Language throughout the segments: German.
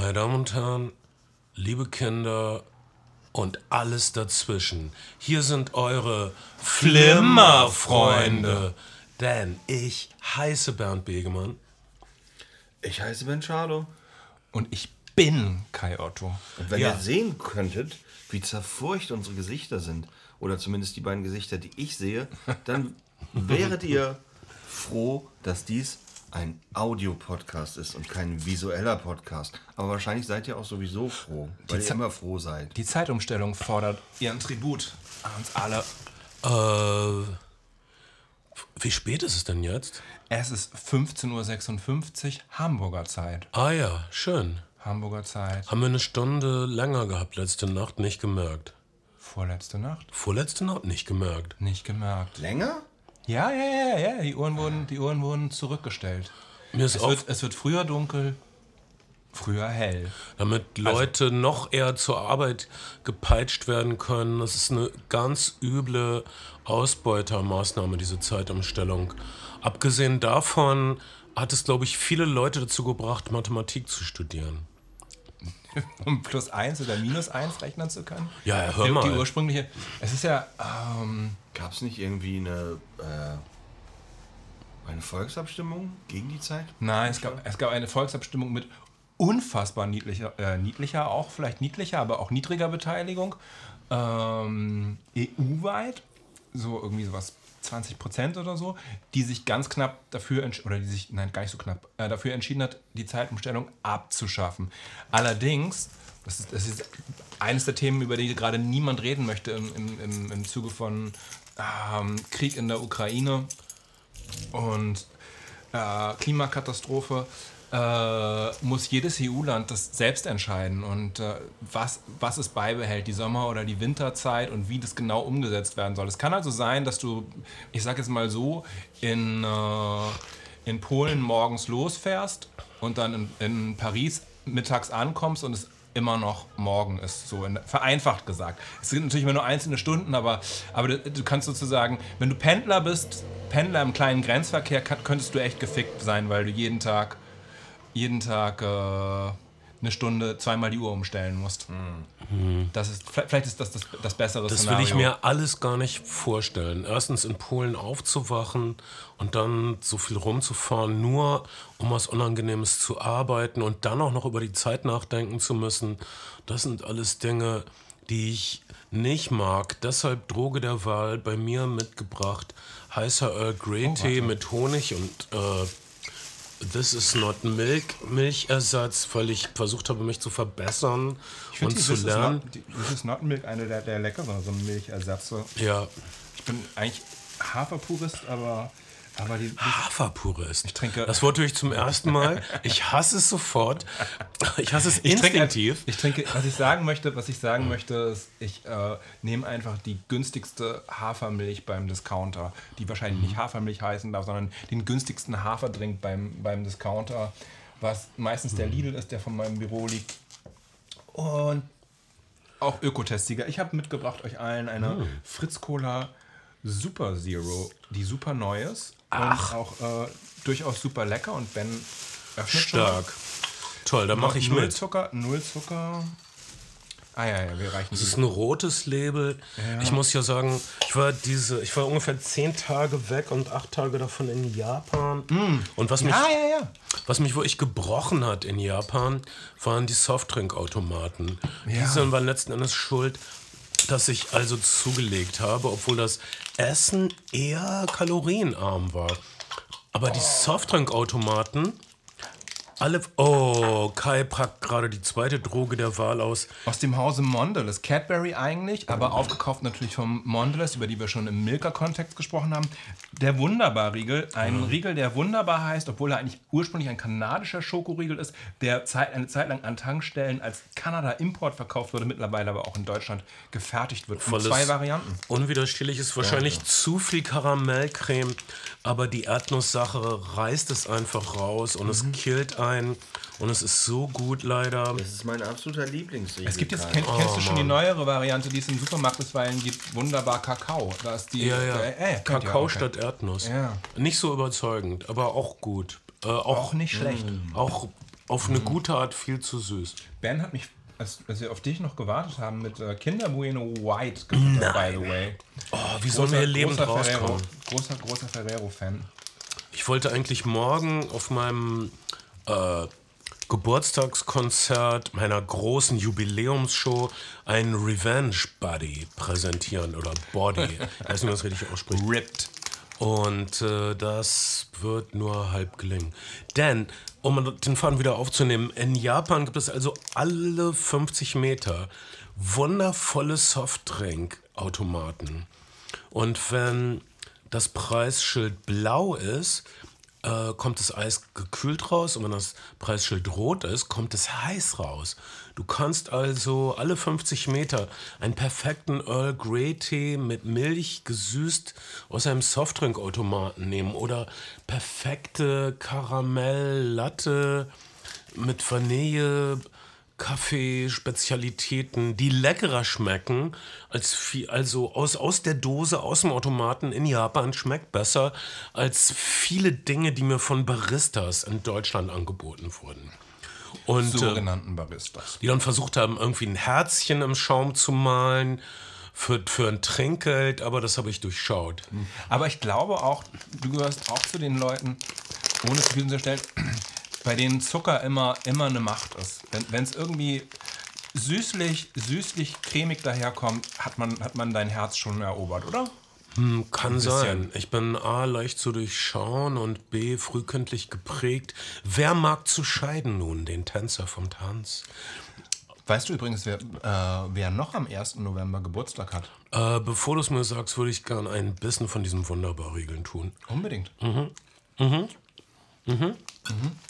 Meine Damen und Herren, liebe Kinder und alles dazwischen, hier sind eure Flimmerfreunde. Denn ich heiße Bernd Begemann. Ich heiße Ben Charlo. Und ich bin Kai Otto. Und wenn Ja. ihr sehen könntet, wie zerfurcht unsere Gesichter sind, oder zumindest die beiden Gesichter, die ich sehe, dann wäret ihr froh, dass dies ein Audiopodcast ist und kein visueller Podcast. Aber wahrscheinlich seid ihr auch sowieso froh, weil ihr Ze- immer froh seid. Die Zeitumstellung fordert ihren Tribut an uns alle. Äh, wie spät ist es denn jetzt? Es ist 15.56 Uhr Hamburger Zeit. Ah ja, schön. Hamburger Zeit. Haben wir eine Stunde länger gehabt letzte Nacht, nicht gemerkt. Vorletzte Nacht. Vorletzte Nacht nicht gemerkt. Nicht gemerkt. Länger? Ja, ja, ja, ja. Die Uhren wurden, die Uhren wurden zurückgestellt. Mir ist Es wird, es wird früher dunkel, früher hell. damit Leute noch eher zur Arbeit gepeitscht werden können. Das ist eine ganz üble Ausbeutermaßnahme, diese Zeitumstellung. Abgesehen davon hat es, glaube ich, viele Leute dazu gebracht, Mathematik zu studieren. Um plus eins oder minus eins rechnen zu können. Ja, ja, hör die, mal. Die ursprüngliche. Es ist ja. Ähm, Gab es nicht irgendwie eine, äh, eine Volksabstimmung gegen die Zeit? nein, es gab, es gab eine Volksabstimmung mit unfassbar niedlicher, äh, niedlicher, auch vielleicht niedlicher, aber auch niedriger Beteiligung. Ähm, EU-weit, so irgendwie sowas 20 Prozent oder so, die sich ganz knapp dafür, oder die sich, nein, gar nicht so knapp, äh, dafür entschieden hat, die Zeitumstellung abzuschaffen. Allerdings, das ist, das ist eines der Themen, über die gerade niemand reden möchte im, im, im, im Zuge von ähm, Krieg in der Ukraine und äh, Klimakatastrophe äh, muss jedes EU-Land das selbst entscheiden und äh, was, was es beibehält, die Sommer- oder die Winterzeit und wie das genau umgesetzt werden soll. Es kann also sein, dass du, ich sag jetzt mal so, in, äh, in Polen morgens losfährst und dann in, in Paris mittags ankommst und es immer noch morgen ist, so in, vereinfacht gesagt. Es sind natürlich immer nur einzelne Stunden, aber, aber du, du kannst sozusagen, wenn du Pendler bist, Pendler im kleinen Grenzverkehr, kann, könntest du echt gefickt sein, weil du jeden Tag, jeden Tag äh, eine Stunde zweimal die Uhr umstellen musst. Das ist, vielleicht ist das das, das bessere Das will Szenario. ich mir alles gar nicht vorstellen. Erstens in Polen aufzuwachen und dann so viel rumzufahren, nur um was Unangenehmes zu arbeiten und dann auch noch über die Zeit nachdenken zu müssen. Das sind alles Dinge, die ich nicht mag. Deshalb Droge der Wahl bei mir mitgebracht. Heißer Earl Grey Oh, Tee mit Honig und äh, This is not Milk, Milchersatz, weil ich versucht habe, mich zu verbessern und die zu This is lernen. Not- This is Not Milk eine der, der leckeren, so ein Milchersatz. Ja, Ich bin eigentlich Haferpurist, aber, aber die, Haferpurist. Ich trinke- Das Wort höre ich zum ersten Mal. Ich hasse es sofort. Ich hasse es Ich trinke, instinktiv. ich trinke, was ich sagen möchte, was ich sagen möchte, ist, ich äh, nehme einfach die günstigste Hafermilch beim Discounter, die wahrscheinlich nicht Hafermilch heißen darf, sondern den günstigsten Haferdrink beim, beim Discounter, was meistens der Lidl ist, der von meinem Büro liegt. Und auch Ökotestsieger. Ich habe mitgebracht euch allen eine Fritz Cola Super Zero, die super neu ist und auch äh, durchaus super lecker und Ben öffnet schon. Stark. Toll, da mache ich null mit. Zucker, null Zucker. Ah ja, ja, wir reichen Das ist ein rotes Label. Ich muss ja sagen, ich war diese, ich war ungefähr zehn Tage weg und acht Tage davon in Japan. Und was mich, Ja, ja, ja. was mich wirklich gebrochen hat in Japan, waren die Softdrinkautomaten. Ja. Diese waren letzten Endes schuld, dass ich also zugelegt habe, obwohl das Essen eher kalorienarm war. Aber die Softdrinkautomaten, alle. Oh, Kai packt gerade die zweite Droge der Wahl aus. Aus dem Hause Mondelez. Cadbury eigentlich, aber aufgekauft natürlich vom Mondelez, über die wir schon im Milka-Kontext gesprochen haben. Der Wunderbar-Riegel. Ein Riegel, der wunderbar heißt, obwohl er eigentlich ursprünglich ein kanadischer Schokoriegel ist, der eine Zeit lang an Tankstellen als Kanada-Import verkauft wurde, mittlerweile aber auch in Deutschland gefertigt wird. Volles zwei Varianten. Unwiderstehlich ist wahrscheinlich zu viel Karamellcreme, aber die Erdnusssache reißt es einfach raus und Mhm. es killt einen und es ist so gut leider. Das ist mein absoluter Lieblingsriegel. Es gibt jetzt, kenn, kennst Oh, du schon die neuere Variante, die es im Supermarkt bisweilen gibt? Wunderbar Kakao. Da ist die, Ja, ja. Äh, äh, Kakao statt Erdnuss. Ja. Nicht so überzeugend, aber auch gut. Äh, auch, Auch nicht schlecht. Auch auf eine gute Art viel zu süß. Ben hat mich, als, als wir auf dich noch gewartet haben, mit äh, Kinder Bueno White gefüttert, by the way. Oh, wie sollen wir ihr Leben großer Ferrero, rauskommen? großer, großer Ferrero-Fan. Ich wollte eigentlich morgen auf meinem äh, Geburtstagskonzert meiner großen Jubiläumsshow einen Revenge Buddy präsentieren oder Body. Ich weiß nicht, das richtig ausspricht. Ripped. Und äh, das wird nur halb gelingen. Denn, um den Faden wieder aufzunehmen, in Japan gibt es also alle 50 Meter wundervolle Softdrink-Automaten. Und wenn das Preisschild blau ist, äh, kommt das Eis gekühlt raus und wenn das Preisschild rot ist, kommt es heiß raus. Du kannst also alle 50 Meter einen perfekten Earl Grey Tee mit Milch gesüßt aus einem Softdrinkautomaten nehmen oder perfekte Karamell Latte mit Vanille Kaffeespezialitäten, die leckerer schmecken, als viel, also aus, aus der Dose, aus dem Automaten in Japan schmeckt besser als viele Dinge, die mir von Baristas in Deutschland angeboten wurden. Und äh, Sogenannten Baristas. die dann versucht haben, irgendwie ein Herzchen im Schaum zu malen für, für ein Trinkgeld, aber das habe ich durchschaut. Aber ich glaube auch, du gehörst auch zu den Leuten, ohne zu viel zu stellen, bei denen Zucker immer, immer eine Macht ist. Wenn es irgendwie süßlich, süßlich, cremig daherkommt, hat man, hat man dein Herz schon erobert, oder? Kann sein. Ich bin A, leicht zu durchschauen und B, frühkindlich geprägt. Wer mag zu scheiden nun, den Tänzer vom Tanz? Weißt du übrigens, wer, äh, wer noch am 1. November Geburtstag hat? Äh, bevor du es mir sagst, würde ich gern ein bisschen von diesem Wunderbar-Riegeln tun. Unbedingt.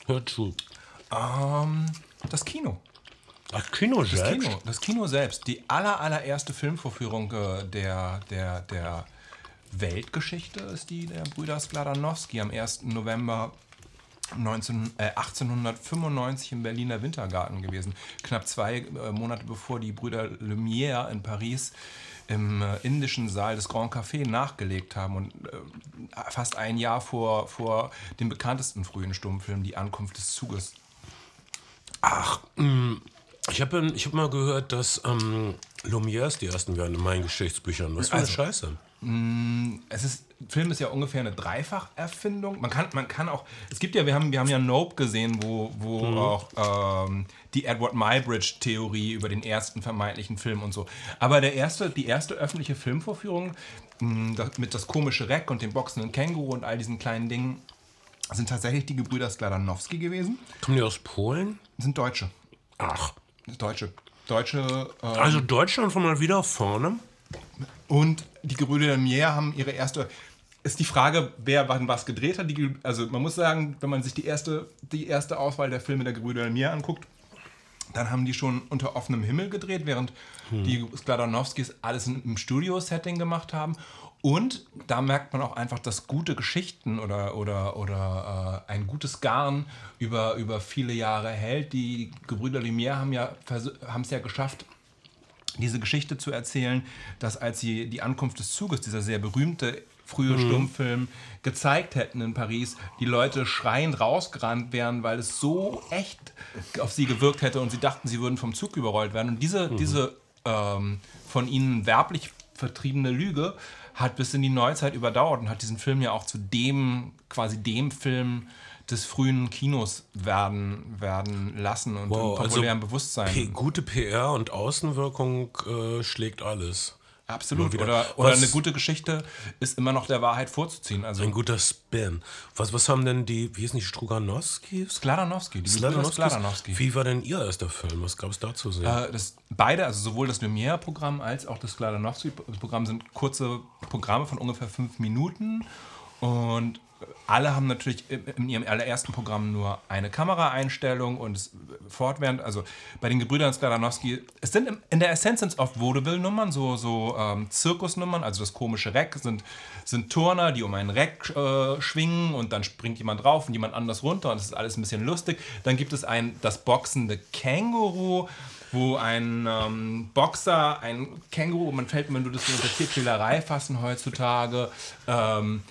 Hör zu. Ähm, das Kino. Das Kino Das selbst? Kino, das Kino selbst, die aller, allererste Filmvorführung äh, der, der, der Weltgeschichte ist die der Brüder Skladanowski am 1. November 19, äh, 1895 im Berliner Wintergarten gewesen. Knapp zwei äh, Monate bevor die Brüder Lumière in Paris im äh, indischen Saal des Grand Café nachgelegt haben und äh, fast ein Jahr vor, vor dem bekanntesten frühen Stummfilm, Die Ankunft des Zuges. Ich habe ich hab mal gehört, dass ähm, Lumières die ersten wären in meinen Geschichtsbüchern. Was für eine Also, Scheiße. Es ist, Film ist ja ungefähr eine Dreifacherfindung. Man kann, man kann auch, es gibt ja, wir haben, wir haben ja Nope gesehen, wo, wo auch ähm, die Edward Muybridge-Theorie über den ersten vermeintlichen Film und so. Aber der erste, die erste öffentliche Filmvorführung mh, das, mit das komische Reck und dem boxenden Känguru und all diesen kleinen Dingen sind tatsächlich die Gebrüder Skladanowski gewesen. Kommen die aus Polen? Sind Deutsche. Ach. Deutsche. Deutsche äh, Also Deutschland von mal wieder vorne. Und die Gebrüder Lumière haben ihre erste. Ist die Frage, wer wann was gedreht hat. Die, also man muss sagen, wenn man sich die erste, die erste Auswahl der Filme der Gebrüder Lumière anguckt, dann haben die schon unter offenem Himmel gedreht, während die Skladanowskis alles im Studio-Setting gemacht haben. Und da merkt man auch einfach, dass gute Geschichten oder, oder, oder äh, ein gutes Garn über, über viele Jahre hält. Die Gebrüder Lumière haben ja es ja geschafft, diese Geschichte zu erzählen, dass als sie die Ankunft des Zuges, dieser sehr berühmte frühe Stummfilm, gezeigt hätten in Paris, die Leute schreiend rausgerannt wären, weil es so echt auf sie gewirkt hätte und sie dachten, sie würden vom Zug überrollt werden. Und diese, diese ähm, von ihnen werblich vertriebene Lüge hat bis in die Neuzeit überdauert und hat diesen Film ja auch zu dem, quasi dem Film des frühen Kinos werden, werden lassen und Wow, im also populären Bewusstsein. P gute PR und Außenwirkung äh, schlägt alles. Absolut. Oder, oder eine gute Geschichte ist immer noch der Wahrheit vorzuziehen. Also Ein guter Spin. Was, was haben denn die, wie hießen die, Struganowskis? Skladanowski, die Skladanowskis? Skladanowski. Wie war denn ihr erster Film? Was gab es da zu sehen? Äh, das, beide, also sowohl das Lumière-Programm als auch das Skladanowski-Programm sind kurze Programme von ungefähr fünf Minuten und alle haben natürlich in- in ihrem allerersten Programm nur eine Kameraeinstellung und es fortwährend, also bei den Gebrüdern Skladanowski, es sind in der Essenz es oft Vaudeville-Nummern, so, so ähm, Zirkusnummern, also das komische Reck sind, sind Turner, die um ein Reck äh, schwingen und dann springt jemand drauf und jemand anders runter und das ist alles ein bisschen lustig. Dann gibt es ein, das boxende Känguru, wo ein ähm, Boxer, ein Känguru, man fällt, wenn du das so unter Tierquälerei fassen heutzutage, ähm,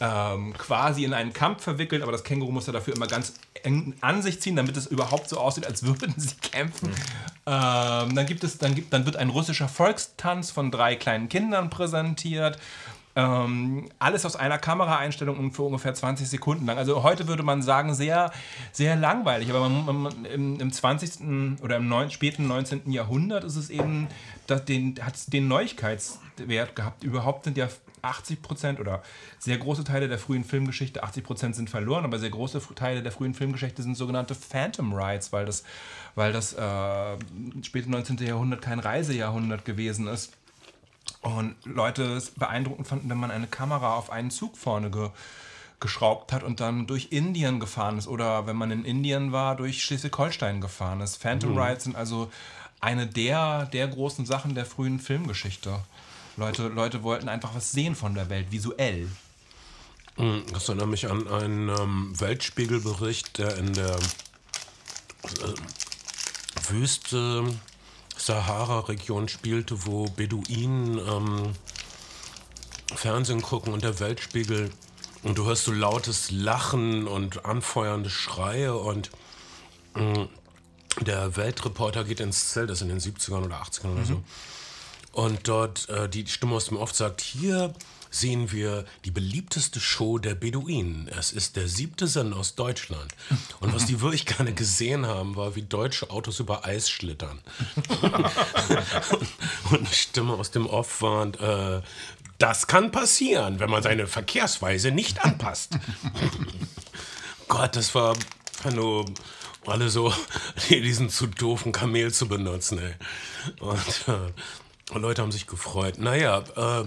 ähm, quasi in einen Kampf verwickelt, aber das Känguru muss ja dafür immer ganz eng an sich ziehen, damit es überhaupt so aussieht, als würden sie kämpfen. Mhm. Ähm, dann gibt es, dann gibt, dann wird ein russischer Volkstanz von drei kleinen Kindern präsentiert. Ähm, alles aus einer Kameraeinstellung für ungefähr 20 Sekunden lang. Also heute würde man sagen, sehr, sehr langweilig. Aber man, man, im, im 20. oder im neun, späten 19. Jahrhundert ist es eben, den, hat es den Neuigkeitswert gehabt. Überhaupt sind ja 80 Prozent oder sehr große Teile der frühen Filmgeschichte, 80 Prozent sind verloren, aber sehr große Teile der frühen Filmgeschichte sind sogenannte Phantom Rides, weil das, weil das äh, späte 19. Jahrhundert kein Reisejahrhundert gewesen ist. Und Leute es beeindruckend fanden, wenn man eine Kamera auf einen Zug vorne ge geschraubt hat und dann durch Indien gefahren ist oder wenn man in Indien war, durch Schleswig-Holstein gefahren ist. Phantom mhm. Rides sind also eine der, der großen Sachen der frühen Filmgeschichte. Leute, Leute wollten einfach was sehen von der Welt, visuell. Hm, das erinnert mich an einen ähm, Weltspiegelbericht, der in der äh, Wüste Sahara-Region spielte, wo Beduinen ähm, Fernsehen gucken und der Weltspiegel und du hörst so lautes Lachen und anfeuernde Schreie und äh, der Weltreporter geht ins Zelt, das ist in den 70ern oder 80ern mhm. oder so. Und dort äh, die Stimme aus dem Off sagt, hier sehen wir die beliebteste Show der Beduinen. Es ist der siebte Sender aus Deutschland. Und was die wirklich gerne gesehen haben, war, wie deutsche Autos über Eis schlittern. und eine Stimme aus dem Off warnt, äh, das kann passieren, wenn man seine Verkehrsweise nicht anpasst. Gott, das war nur alle so, die sind zu doofen Kamel zu benutzen, ey. Und äh, Leute haben sich gefreut. Naja, äh,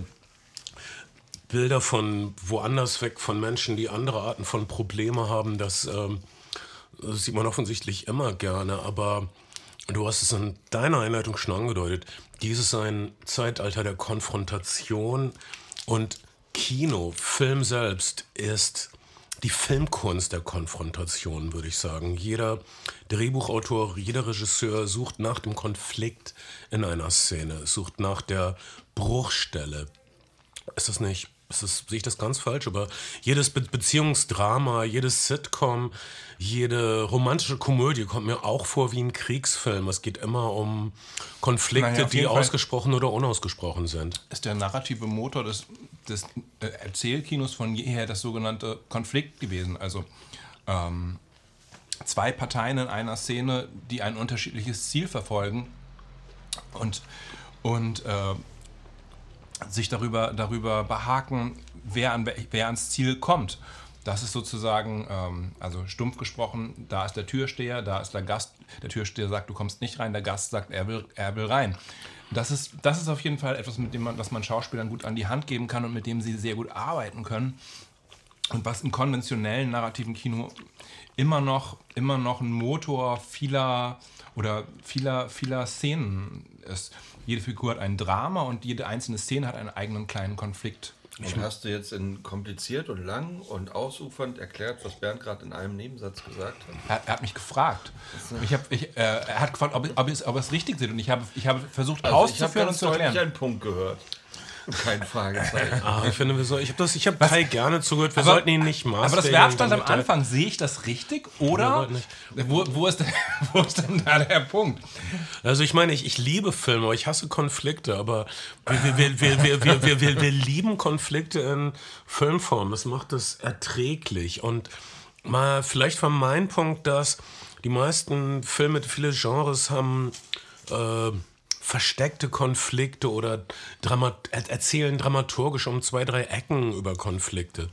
Bilder von woanders weg, von Menschen, die andere Arten von Probleme haben, das, ähm, das sieht man offensichtlich immer gerne. Aber du hast es in deiner Einleitung schon angedeutet. Dies ist ein Zeitalter der Konfrontation und Kino, Film selbst ist die Filmkunst der Konfrontation, würde ich sagen. Jeder Drehbuchautor, jeder Regisseur sucht nach dem Konflikt in einer Szene, sucht nach der Bruchstelle. Ist das nicht ist das, sehe ich das ganz falsch, aber jedes Be Beziehungsdrama, jedes Sitcom, jede romantische Komödie kommt mir auch vor wie ein Kriegsfilm. Es geht immer um Konflikte, naja, die ausgesprochen oder unausgesprochen sind. Ist der narrative Motor des, des äh, Erzählkinos von jeher das sogenannte Konflikt gewesen. Also ähm, zwei Parteien in einer Szene, die ein unterschiedliches Ziel verfolgen und, und äh, sich darüber, darüber behaken, wer, an, wer ans Ziel kommt. Das ist sozusagen, ähm, also stumpf gesprochen, da ist der Türsteher, da ist der Gast. Der Türsteher sagt, du kommst nicht rein, der Gast sagt, er will, er will rein. Das ist, das ist auf jeden Fall etwas, mit dem man, was man Schauspielern gut an die Hand geben kann und mit dem sie sehr gut arbeiten können. Und was im konventionellen narrativen Kino immer noch, immer noch ein Motor vieler oder vieler, vieler Szenen ist jede Figur hat ein Drama und jede einzelne Szene hat einen eigenen kleinen Konflikt. Und hast du jetzt in kompliziert und lang und ausufernd erklärt, was Bernd gerade in einem Nebensatz gesagt hat? Er, er hat mich gefragt. Ich hab, ich, äh, er hat gefragt, ob, ob, es, ob es richtig sind und ich habe, ich habe versucht also auszuführen und zu erklären. Ich habe einen Punkt gehört. Kein Fragezeichen. Ah, ich finde, wir soll, ich habe das, Kai gerne zugehört. Wir aber, sollten ihn nicht machen. Aber das Werfstand am Anfang, sehe ich das richtig? Oder wo, wo, ist, wo ist denn da der Punkt? Also ich meine, ich, ich liebe Filme, aber ich hasse Konflikte. Aber wir, wir, wir, wir, wir, wir, wir, wir lieben Konflikte in Filmform. Das macht es erträglich. Und mal vielleicht war mein Punkt, dass die meisten Filme, viele Genres haben... Äh, versteckte Konflikte oder Dramat erzählen dramaturgisch um zwei, drei Ecken über Konflikte.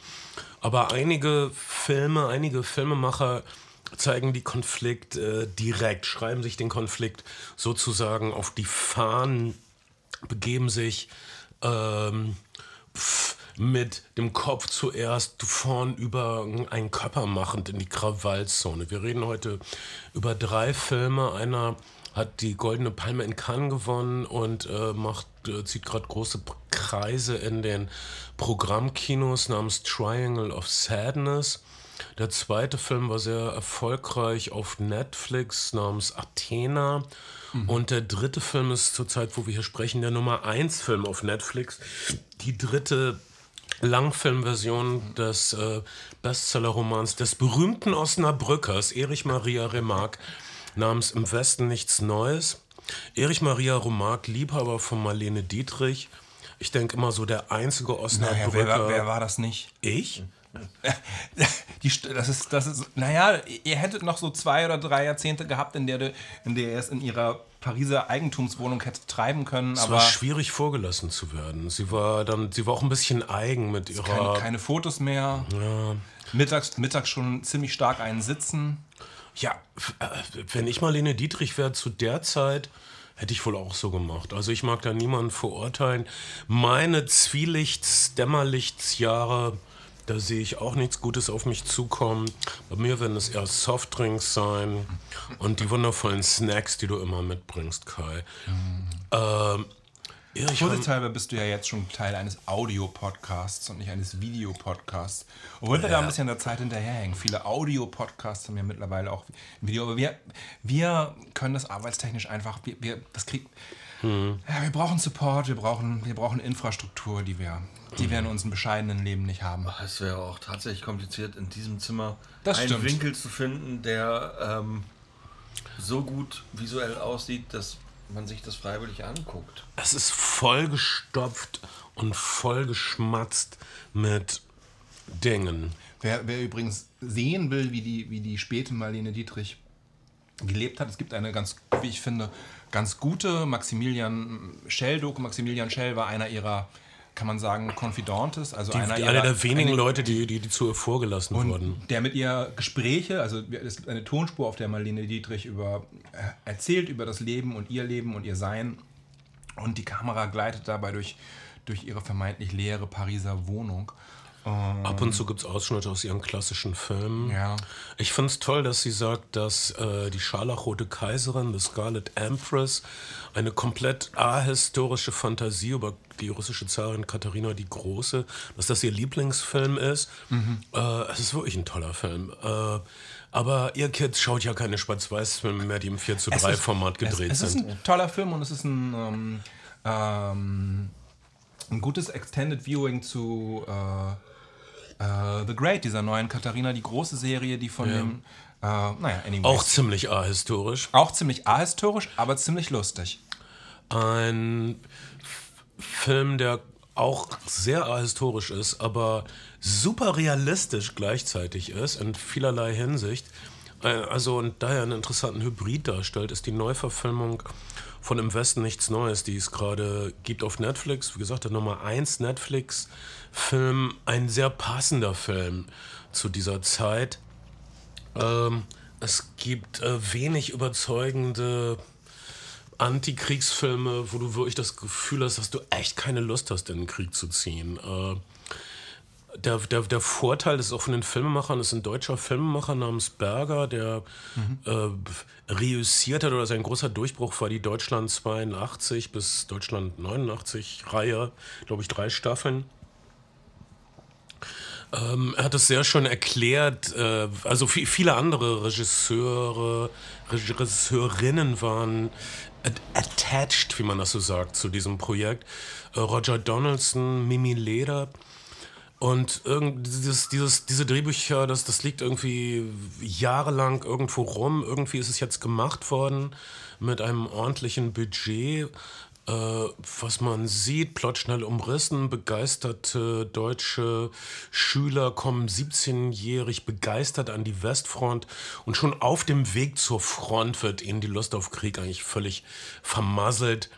Aber einige Filme, einige Filmemacher zeigen die Konflikt äh, direkt, schreiben sich den Konflikt sozusagen auf die Fahnen, begeben sich ähm, pf, mit dem Kopf zuerst vorn über einen Körper machend in die Krawallzone. Wir reden heute über drei Filme. Einer hat die Goldene Palme in Cannes gewonnen und äh, macht, äh, zieht gerade große Kreise in den Programmkinos namens Triangle of Sadness. Der zweite Film war sehr erfolgreich auf Netflix namens Athena. Mhm. Und der dritte Film ist zurzeit, wo wir hier sprechen, der Nummer 1 Film auf Netflix. Die dritte Langfilmversion des äh, Bestsellerromans des berühmten Osnabrückers Erich Maria Remarque namens Im Westen nichts Neues. Erich Maria Remarque, Liebhaber von Marlene Dietrich. Ich denke immer so der einzige Naja, Osnabrücker. wer, war- wer war das nicht? ich? Die, das ist, das ist, naja, ihr hättet noch so zwei oder drei Jahrzehnte gehabt, in der, in der ihr es in ihrer Pariser Eigentumswohnung hättet treiben können, Es aber war schwierig vorgelassen zu werden. Sie war dann, sie war auch ein bisschen eigen mit ihrer. keine, keine Fotos mehr. Mittags, mittags schon ziemlich stark einen Sitzen. Ja, äh, wenn ich Marlene Dietrich wäre zu der Zeit, hätte ich wohl auch so gemacht. Also ich mag da niemanden verurteilen. Meine Zwielichts-Dämmerlichtsjahre, da sehe ich auch nichts Gutes auf mich zukommen. Bei mir werden es eher Softdrinks sein und die wundervollen Snacks, die du immer mitbringst, Kai. Ähm, Rem- Vorsichtshalber bist du ja jetzt schon Teil eines Audio-Podcasts und nicht eines Videopodcasts. Obwohl wir da ein bisschen der Zeit hinterherhängen. Viele Audio-Podcasts haben ja mittlerweile auch Video, aber wir, wir können das arbeitstechnisch einfach, wir, wir, das krieg, Hm. ja, wir brauchen Support, wir brauchen, wir brauchen Infrastruktur, die wir, die wir in unserem bescheidenen Leben nicht haben. Es wäre auch tatsächlich kompliziert, in diesem Zimmer Das einen stimmt. Winkel zu finden, der ähm, so gut visuell aussieht, dass man sich das freiwillig anguckt. Es ist vollgestopft und vollgeschmatzt mit Dingen. Wer, wer übrigens sehen will, wie die, wie die späte Marlene Dietrich gelebt hat, es gibt eine ganz, wie ich finde, ganz gute Maximilian Schell-Doku. Maximilian Schell war einer ihrer, kann man sagen, Confidentes, also Die, einer, die, ihrer, einer der wenigen eine- Leute, die, die, die zu ihr vorgelassen wurden. der mit ihr Gespräche, also es gibt eine Tonspur, auf der Marlene Dietrich über, äh, erzählt über das Leben und ihr Leben und ihr Sein. Und die Kamera gleitet dabei durch, durch ihre vermeintlich leere Pariser Wohnung. Ab und zu gibt es Ausschnitte aus ihren klassischen Filmen. Ja. Ich finde es toll, dass sie sagt, dass äh, die Scharlachrote Kaiserin, the Scarlet Empress, eine komplett ahistorische Fantasie über die russische Zarin Katharina die Große, dass das ihr Lieblingsfilm ist. Äh, es ist wirklich ein toller Film. Äh, aber ihr Kids schaut ja keine Schwarz-Weiß-Filme mehr, die im 4 zu 3 ist- Format gedreht es, es sind. ist ein toller Film und es ist ein, ähm, ähm, ein gutes Extended Viewing zu äh, äh, The Great, dieser neuen Katharina, die große Serie, die von dem, äh, naja, anyways. Auch ziemlich ahistorisch. auch ziemlich ahistorisch, aber ziemlich lustig. Ein Film, der auch sehr ahistorisch ist, aber super realistisch gleichzeitig ist, in vielerlei Hinsicht. Äh, Also und daher einen interessanten Hybrid darstellt, ist die Neuverfilmung von Im Westen nichts Neues, die es gerade gibt auf Netflix. Wie gesagt, der Nummer 1 Netflix-Film, ein sehr passender Film zu dieser Zeit. Ähm, es gibt äh, wenig überzeugende Antikriegsfilme, wo du wirklich das Gefühl hast, dass du echt keine Lust hast, in den Krieg zu ziehen. Äh, der, der, der Vorteil, ist auch von Filmemachern, ist ein deutscher Filmemacher namens Berger, der äh, reüssiert hat oder sein großer Durchbruch war die Deutschland 82 bis Deutschland 89 Reihe, glaube ich, drei Staffeln. Ähm, er hat es sehr schön erklärt. Äh, also vi- viele andere Regisseure, Regisseurinnen waren at- attached, wie man das so sagt, zu diesem Projekt. Äh, Roger Donaldson, Mimi Leder. Und irgend dieses, dieses, diese Drehbücher, das, das liegt irgendwie jahrelang irgendwo rum. Irgendwie ist es jetzt gemacht worden mit einem ordentlichen Budget. Äh, was man sieht, plotschnell umrissen, begeisterte deutsche Schüler kommen 17-jährig begeistert an die Westfront und schon auf dem Weg zur Front wird ihnen die Lust auf Krieg eigentlich völlig vermasselt.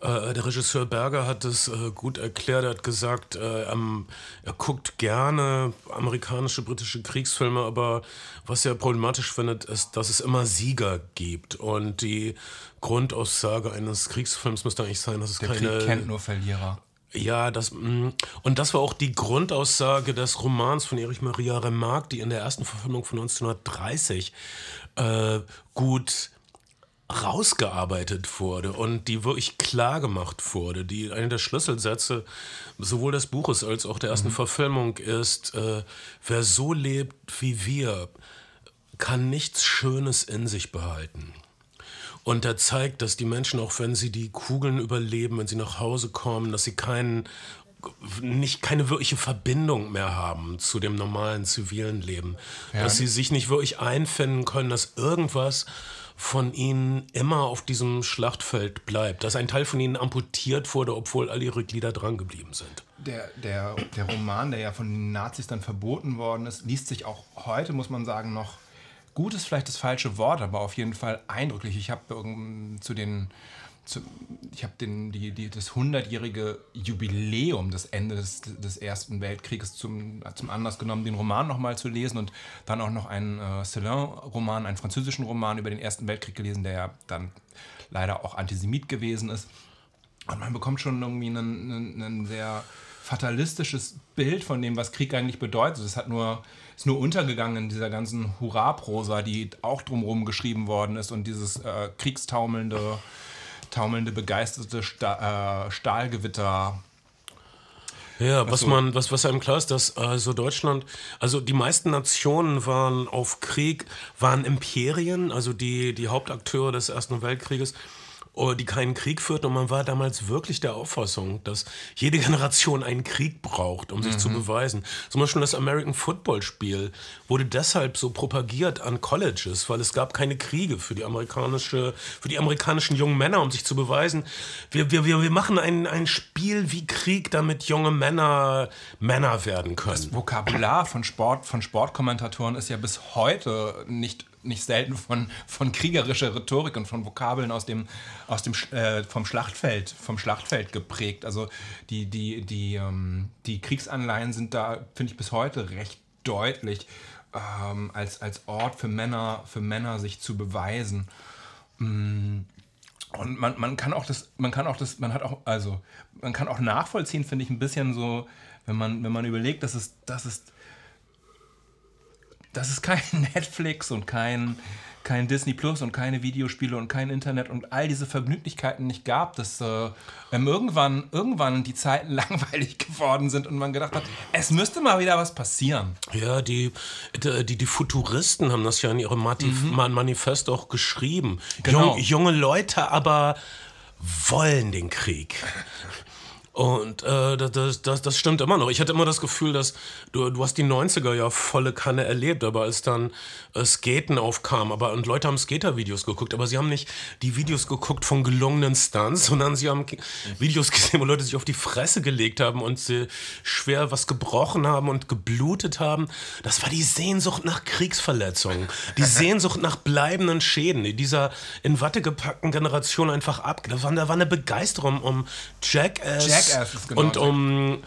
Äh, der Regisseur Berger hat es äh, gut erklärt. Er hat gesagt, äh, ähm, er guckt gerne amerikanische, britische Kriegsfilme, aber was er problematisch findet, ist, dass es immer Sieger gibt. Und die Grundaussage eines Kriegsfilms müsste eigentlich sein, dass es Der keine. Krieg kennt nur Verlierer. Ja, das, mh, und das war auch die Grundaussage des Romans von Erich Maria Remarque, die in der ersten Verfilmung von 1930 äh, gut rausgearbeitet wurde und die wirklich klar gemacht wurde. Die, eine der Schlüsselsätze sowohl des Buches als auch der ersten Verfilmung ist, äh, wer so lebt wie wir, kann nichts Schönes in sich behalten. Und er zeigt, dass die Menschen, auch wenn sie die Kugeln überleben, wenn sie nach Hause kommen, dass sie keinen nicht keine wirkliche Verbindung mehr haben zu dem normalen zivilen Leben. Ja. Dass sie sich nicht wirklich einfinden können, dass irgendwas von ihnen immer auf diesem Schlachtfeld bleibt. Dass ein Teil von ihnen amputiert wurde, obwohl all ihre Glieder dran geblieben sind. Der, der, der Roman, der ja von den Nazis dann verboten worden ist, liest sich auch heute, muss man sagen, noch gut ist vielleicht das falsche Wort, aber auf jeden Fall eindrücklich. Ich habe zu den zu, ich habe die, die, das 100-jährige Jubiläum des Endes des, Ersten Weltkrieges zum, zum Anlass genommen, den Roman nochmal zu lesen und dann auch noch einen äh, Céline-Roman, einen französischen Roman über den Ersten Weltkrieg gelesen, der ja dann leider auch Antisemit gewesen ist. Und man bekommt schon irgendwie ein sehr fatalistisches Bild von dem, was Krieg eigentlich bedeutet. Es hat nur, ist nur untergegangen in dieser ganzen Hurra-Prosa, die auch drumherum geschrieben worden ist und dieses äh, kriegstaumelnde taumelnde, begeisterte Sta äh, Stahlgewitter. Ja, was man, was, was einem klar ist, dass also Deutschland, also die meisten Nationen waren auf Krieg, waren Imperien, also die, die Hauptakteure des Ersten Weltkrieges die keinen Krieg führten. Und man war damals wirklich der Auffassung, dass jede Generation einen Krieg braucht, um sich mhm. zu beweisen. Zum Beispiel das American Football Spiel wurde deshalb so propagiert an Colleges, weil es gab keine Kriege für die amerikanische, für die amerikanischen jungen Männer, um sich zu beweisen. Wir, wir, wir, wir machen ein, ein Spiel wie Krieg, damit junge Männer Männer werden können. Das Vokabular von Sport, von Sportkommentatoren ist ja bis heute nicht nicht selten von, von kriegerischer Rhetorik und von Vokabeln aus dem, aus dem äh, vom Schlachtfeld, vom Schlachtfeld geprägt. Also die, die, die, ähm, die Kriegsanleihen sind da, finde ich, bis heute recht deutlich ähm, als, als Ort für Männer, für Männer sich zu beweisen. Mm. Und man, man kann auch das, man kann auch das, man hat auch, also man kann auch nachvollziehen, finde ich, ein bisschen so, wenn man, wenn man überlegt, dass es, dass es dass es kein Netflix und kein, kein Disney Plus und keine Videospiele und kein Internet und all diese Vergnüglichkeiten nicht gab, dass äh, irgendwann, irgendwann die Zeiten langweilig geworden sind und man gedacht hat, es müsste mal wieder was passieren. Ja, die, die, die Futuristen haben das ja in ihrem mhm. Manifest auch geschrieben. Genau. Jung, junge Leute aber wollen den Krieg. Und äh, das, das, das stimmt immer noch. Ich hatte immer das Gefühl, dass du, du hast die 90er ja volle Kanne erlebt, aber als dann äh, Skaten aufkam, aber und Leute haben Skater-Videos geguckt, aber sie haben nicht die Videos geguckt von gelungenen Stunts, sondern sie haben Videos gesehen, wo Leute sich auf die Fresse gelegt haben und sie schwer was gebrochen haben und geblutet haben. Das war die Sehnsucht nach Kriegsverletzungen, die Sehnsucht nach bleibenden Schäden, die dieser in Watte gepackten Generation einfach ab. Da war, da war eine Begeisterung um Jackass. Jack Jackasses, genau. Und um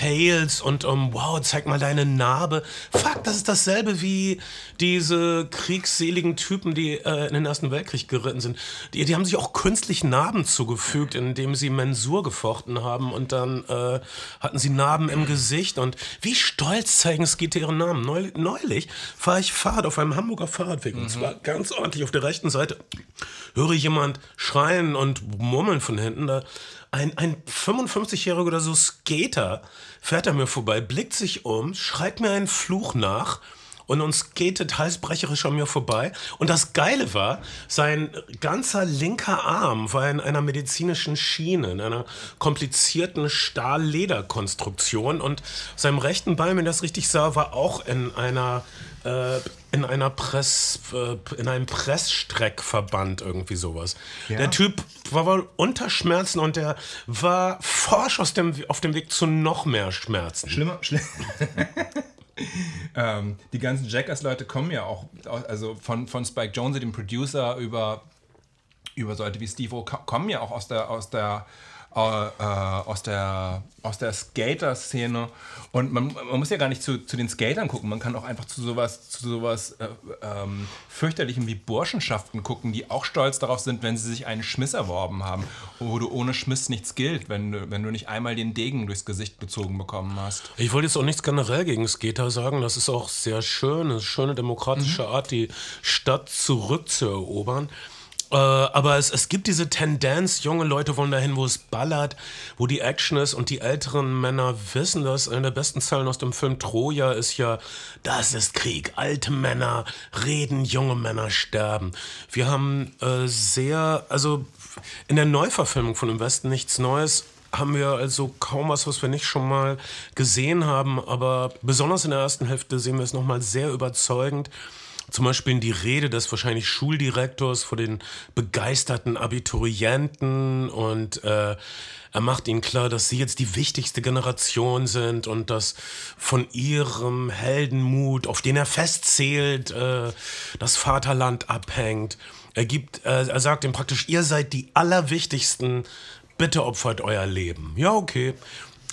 Fails und um, wow, zeig mal deine Narbe. Fuck, das ist dasselbe wie diese kriegsseligen Typen, die äh, in den Ersten Weltkrieg geritten sind. Die, die haben sich auch künstlich Narben zugefügt, indem sie Mensur gefochten haben und dann äh, hatten sie Narben im Gesicht und wie stolz zeigen Skitte ihren Namen. Neulich, neulich fahre ich Fahrrad auf einem Hamburger Fahrradweg mhm. und zwar ganz ordentlich auf der rechten Seite. Höre jemand schreien und murmeln von hinten. Da ein, ein 55-jähriger oder so Skater fährt er mir vorbei, blickt sich um, schreit mir einen Fluch nach und uns skatet halsbrecherisch an mir vorbei. Und das Geile war, sein ganzer linker Arm war in einer medizinischen Schiene, in einer komplizierten Stahl-Leder-Konstruktion. Und seinem rechten Bein, wenn ich das richtig sah, war auch in einer äh, in einer Press, äh, in einem Pressstreckverband irgendwie sowas. Ja. Der Typ war wohl unter Schmerzen und der war forsch aus dem, auf dem Weg zu noch mehr Schmerzen. Schlimmer, schlimmer. ähm, die ganzen Jackass-Leute kommen ja auch, also von, von Spike Jonze, dem Producer, über, über Leute wie Steve O, kommen ja auch aus der, aus der aus der, aus der Skater-Szene. Und man, man, muss ja gar nicht zu, zu den Skatern gucken, man kann auch einfach zu sowas, zu sowas äh, ähm, fürchterlichem wie Burschenschaften gucken, die auch stolz darauf sind, wenn sie sich einen Schmiss erworben haben, wo du ohne Schmiss nichts gilt, wenn du, wenn du nicht einmal den Degen durchs Gesicht gezogen bekommen hast. Ich wollte jetzt auch nichts generell gegen Skater sagen, das ist auch sehr schön, eine schöne demokratische mhm. Art, die Stadt zurückzuerobern. Äh, aber es, es gibt diese Tendenz, junge Leute wollen dahin, wo es ballert, wo die Action ist und die älteren Männer wissen das. Eine der besten Zeilen aus dem Film Troja ist ja, das ist Krieg. Alte Männer reden, junge Männer sterben. Wir haben äh, sehr, also in der Neuverfilmung von Im Westen nichts Neues haben wir also kaum was, was wir nicht schon mal gesehen haben. Aber besonders in der ersten Hälfte sehen wir es nochmal sehr überzeugend. Zum Beispiel in die Rede des wahrscheinlich Schuldirektors vor den begeisterten Abiturienten und äh, er macht ihnen klar, dass sie jetzt die wichtigste Generation sind und dass von ihrem Heldenmut, auf den er festzählt, äh, das Vaterland abhängt. Er, gibt, äh, er sagt ihm praktisch, ihr seid die Allerwichtigsten, bitte opfert euer Leben. Ja, okay.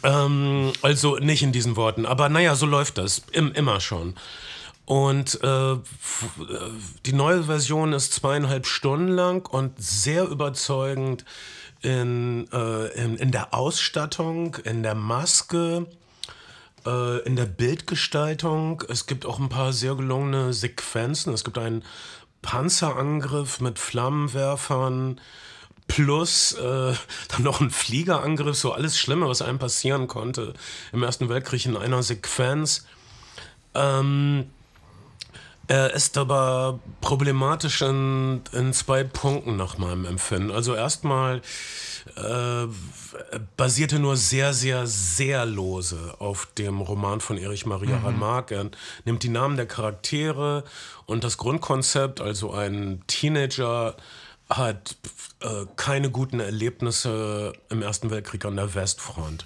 Ähm, also nicht in diesen Worten, aber naja, so läuft das. Im, immer schon. Und äh, die neue Version ist zweieinhalb Stunden lang und sehr überzeugend in, äh, in, in, der Ausstattung, in der Maske, äh, in der Bildgestaltung. Es gibt auch ein paar sehr gelungene Sequenzen. Es gibt einen Panzerangriff mit Flammenwerfern plus äh, dann noch ein Fliegerangriff, so alles Schlimme, was einem passieren konnte im Ersten Weltkrieg in einer Sequenz. Ähm, er ist aber problematisch in, in zwei Punkten nach meinem Empfinden. Also erstmal äh, basierte nur sehr, sehr, sehr lose auf dem Roman von Erich Maria mhm. Remarque. Er nimmt die Namen der Charaktere und das Grundkonzept, also ein Teenager hat äh, keine guten Erlebnisse im Ersten Weltkrieg an der Westfront.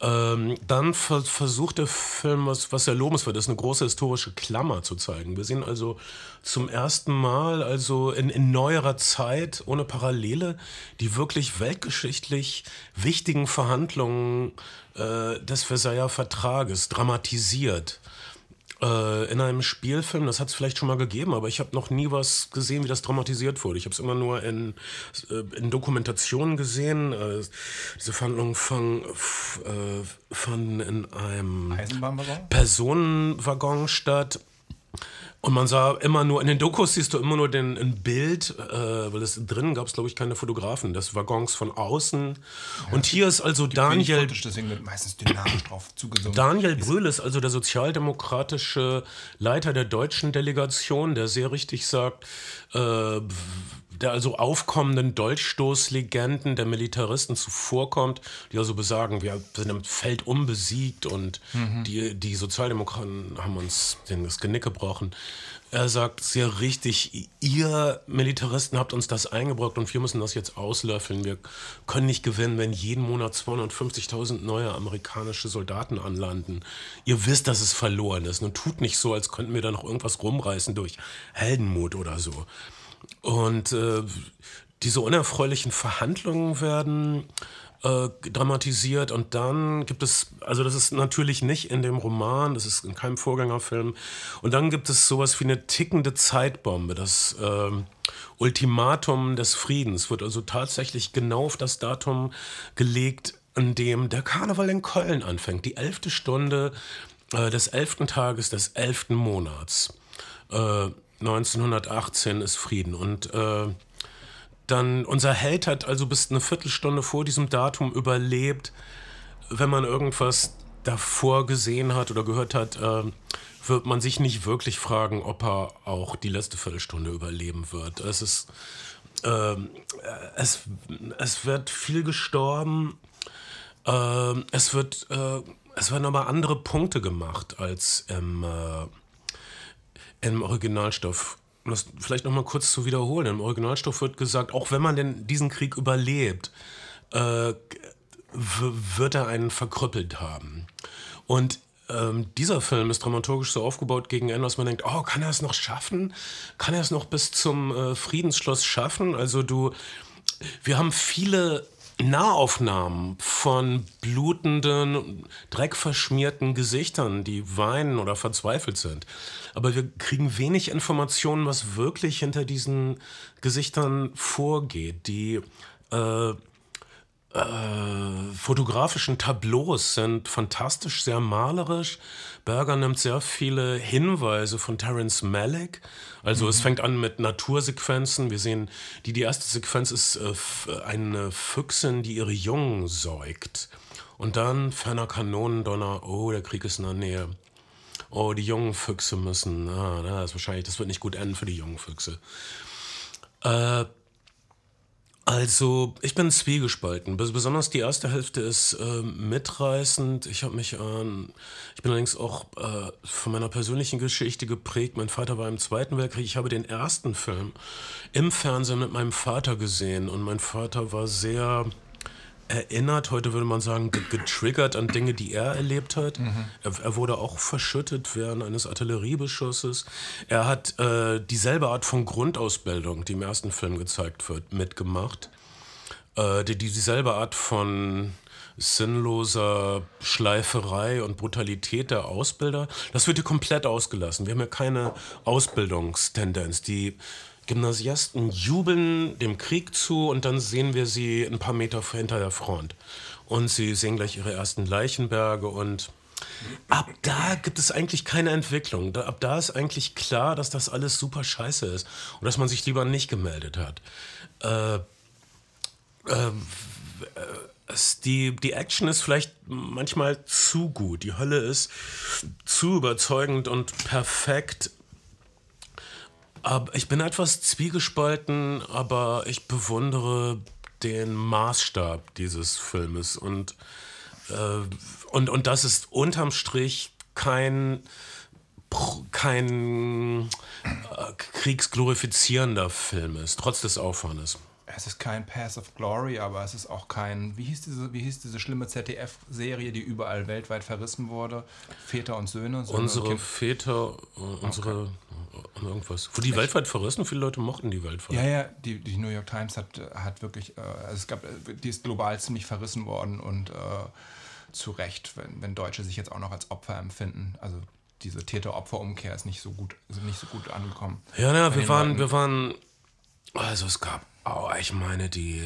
Ähm, dann ver versucht der Film, was, was sehr lobenswert ist, eine große historische Klammer zu zeigen. Wir sehen also zum ersten Mal, also in, in neuerer Zeit, ohne Parallele, die wirklich weltgeschichtlich wichtigen Verhandlungen äh, des Versailler Vertrages dramatisiert äh, in einem Spielfilm, das hat es vielleicht schon mal gegeben, aber ich habe noch nie was gesehen, wie das dramatisiert wurde. Ich habe es immer nur in, äh, in Dokumentationen gesehen. Äh, diese Verhandlungen fanden, äh, fanden in einem Personenwaggon statt. Und man sah immer nur, in den Dokus siehst du immer nur den, ein Bild, äh, weil es drinnen gab es, glaube ich, keine Fotografen, des Waggons von außen. Ja, und hier ist also Daniel. Fotos, deswegen wird meistens dynamisch drauf zugesungen. Daniel Brühl ist also der sozialdemokratische Leiter der deutschen Delegation, der sehr richtig sagt, äh, der also aufkommenden Dolchstoßlegenden der Militaristen zuvorkommt, die also besagen, wir sind im Feld unbesiegt und mhm. die, die Sozialdemokraten haben uns das Genick gebrochen. Er sagt sehr richtig, ihr Militaristen habt uns das eingebrockt und wir müssen das jetzt auslöffeln. Wir können nicht gewinnen, wenn jeden Monat 250.000 neue amerikanische Soldaten anlanden. Ihr wisst, dass es verloren ist. Nun tut nicht so, als könnten wir da noch irgendwas rumreißen durch Heldenmut oder so. Und äh, diese unerfreulichen Verhandlungen werden äh, dramatisiert und dann gibt es, also das ist natürlich nicht in dem Roman, das ist in keinem Vorgängerfilm. Und dann gibt es sowas wie eine tickende Zeitbombe, das äh, Ultimatum des Friedens wird also tatsächlich genau auf das Datum gelegt, an dem der Karneval in Köln anfängt, die elfte Stunde äh, des elften Tages des elften Monats. Äh, 1918 ist Frieden. Und äh, dann, unser Held hat also bis eine Viertelstunde vor diesem Datum überlebt. Wenn man irgendwas davor gesehen hat oder gehört hat, äh, wird man sich nicht wirklich fragen, ob er auch die letzte Viertelstunde überleben wird. Es ist, äh, es, es wird viel gestorben. Äh, es wird, äh, es werden aber andere Punkte gemacht als im äh, im Originalstoff. Um das vielleicht noch mal kurz zu wiederholen. Im Originalstoff wird gesagt, auch wenn man denn diesen Krieg überlebt, äh, wird er einen verkrüppelt haben. Und ähm, dieser Film ist dramaturgisch so aufgebaut gegen Ende, dass man denkt, oh, kann er es noch schaffen? Kann er es noch bis zum äh, Friedensschloss schaffen? Also du, wir haben viele Nahaufnahmen von blutenden, dreckverschmierten Gesichtern, die weinen oder verzweifelt sind. Aber wir kriegen wenig Informationen, was wirklich hinter diesen Gesichtern vorgeht. Die äh, äh, fotografischen Tableaus sind fantastisch, sehr malerisch. Berger nimmt sehr viele Hinweise von Terence Malick. Also mhm. es fängt an mit Natursequenzen. Wir sehen, die, die erste Sequenz ist äh, eine Füchsin, die ihre Jungen säugt. Und dann ferner Kanonendonner, oh, der Krieg ist in der Nähe. Oh, die jungen Füchse müssen, ah, das wahrscheinlich, das wird nicht gut enden für die jungen Füchse. Äh, Also, ich bin zwiegespalten. Bes- Besonders die erste Hälfte ist äh, mitreißend. Ich habe mich an. Ich bin allerdings auch äh, von meiner persönlichen Geschichte geprägt. Mein Vater war im Zweiten Weltkrieg. Ich habe den ersten Film im Fernsehen mit meinem Vater gesehen und mein Vater war sehr erinnert, heute würde man sagen, ge- getriggert an Dinge, die er erlebt hat. Er, er wurde auch verschüttet während eines Artilleriebeschusses. Er hat äh, dieselbe Art von Grundausbildung, die im ersten Film gezeigt wird, mitgemacht. Äh, die, die, dieselbe Art von sinnloser Schleiferei und Brutalität der Ausbilder, das wird hier komplett ausgelassen. Wir haben ja keine Ausbildungstendenz. Die Gymnasiasten jubeln dem Krieg zu und dann sehen wir sie ein paar Meter hinter der Front. Und sie sehen gleich ihre ersten Leichenberge und ab da gibt es eigentlich keine Entwicklung. Ab da ist eigentlich klar, dass das alles super scheiße ist und dass man sich lieber nicht gemeldet hat. Äh, es, die, die Action ist vielleicht manchmal zu gut. Die Hölle ist zu überzeugend und perfekt. Aber ich bin etwas zwiegespalten, aber ich bewundere den Maßstab dieses Filmes und, äh, und, und das ist unterm Strich kein, kein äh, kriegsglorifizierender Film ist, trotz des Aufwandes. Es ist kein Path of Glory, aber es ist auch kein. Wie hieß diese, wie hieß diese schlimme ZDF-Serie, die überall weltweit verrissen wurde? Väter und Söhne. Söhne und Unsere Kind- Väter, äh, unsere äh, irgendwas. Wo die weltweit verrissen, viele Leute mochten die weltweit. Ja, ja, die, die New York Times hat, hat wirklich, äh, also es gab, äh, die ist global ziemlich verrissen worden und äh, zu Recht, wenn, wenn Deutsche sich jetzt auch noch als Opfer empfinden. Also diese Täter-Opfer-Umkehr ist nicht so gut, ist nicht so gut angekommen. Ja, ja, Bei wir waren, Leuten. wir waren, also es gab, oh, ich meine, die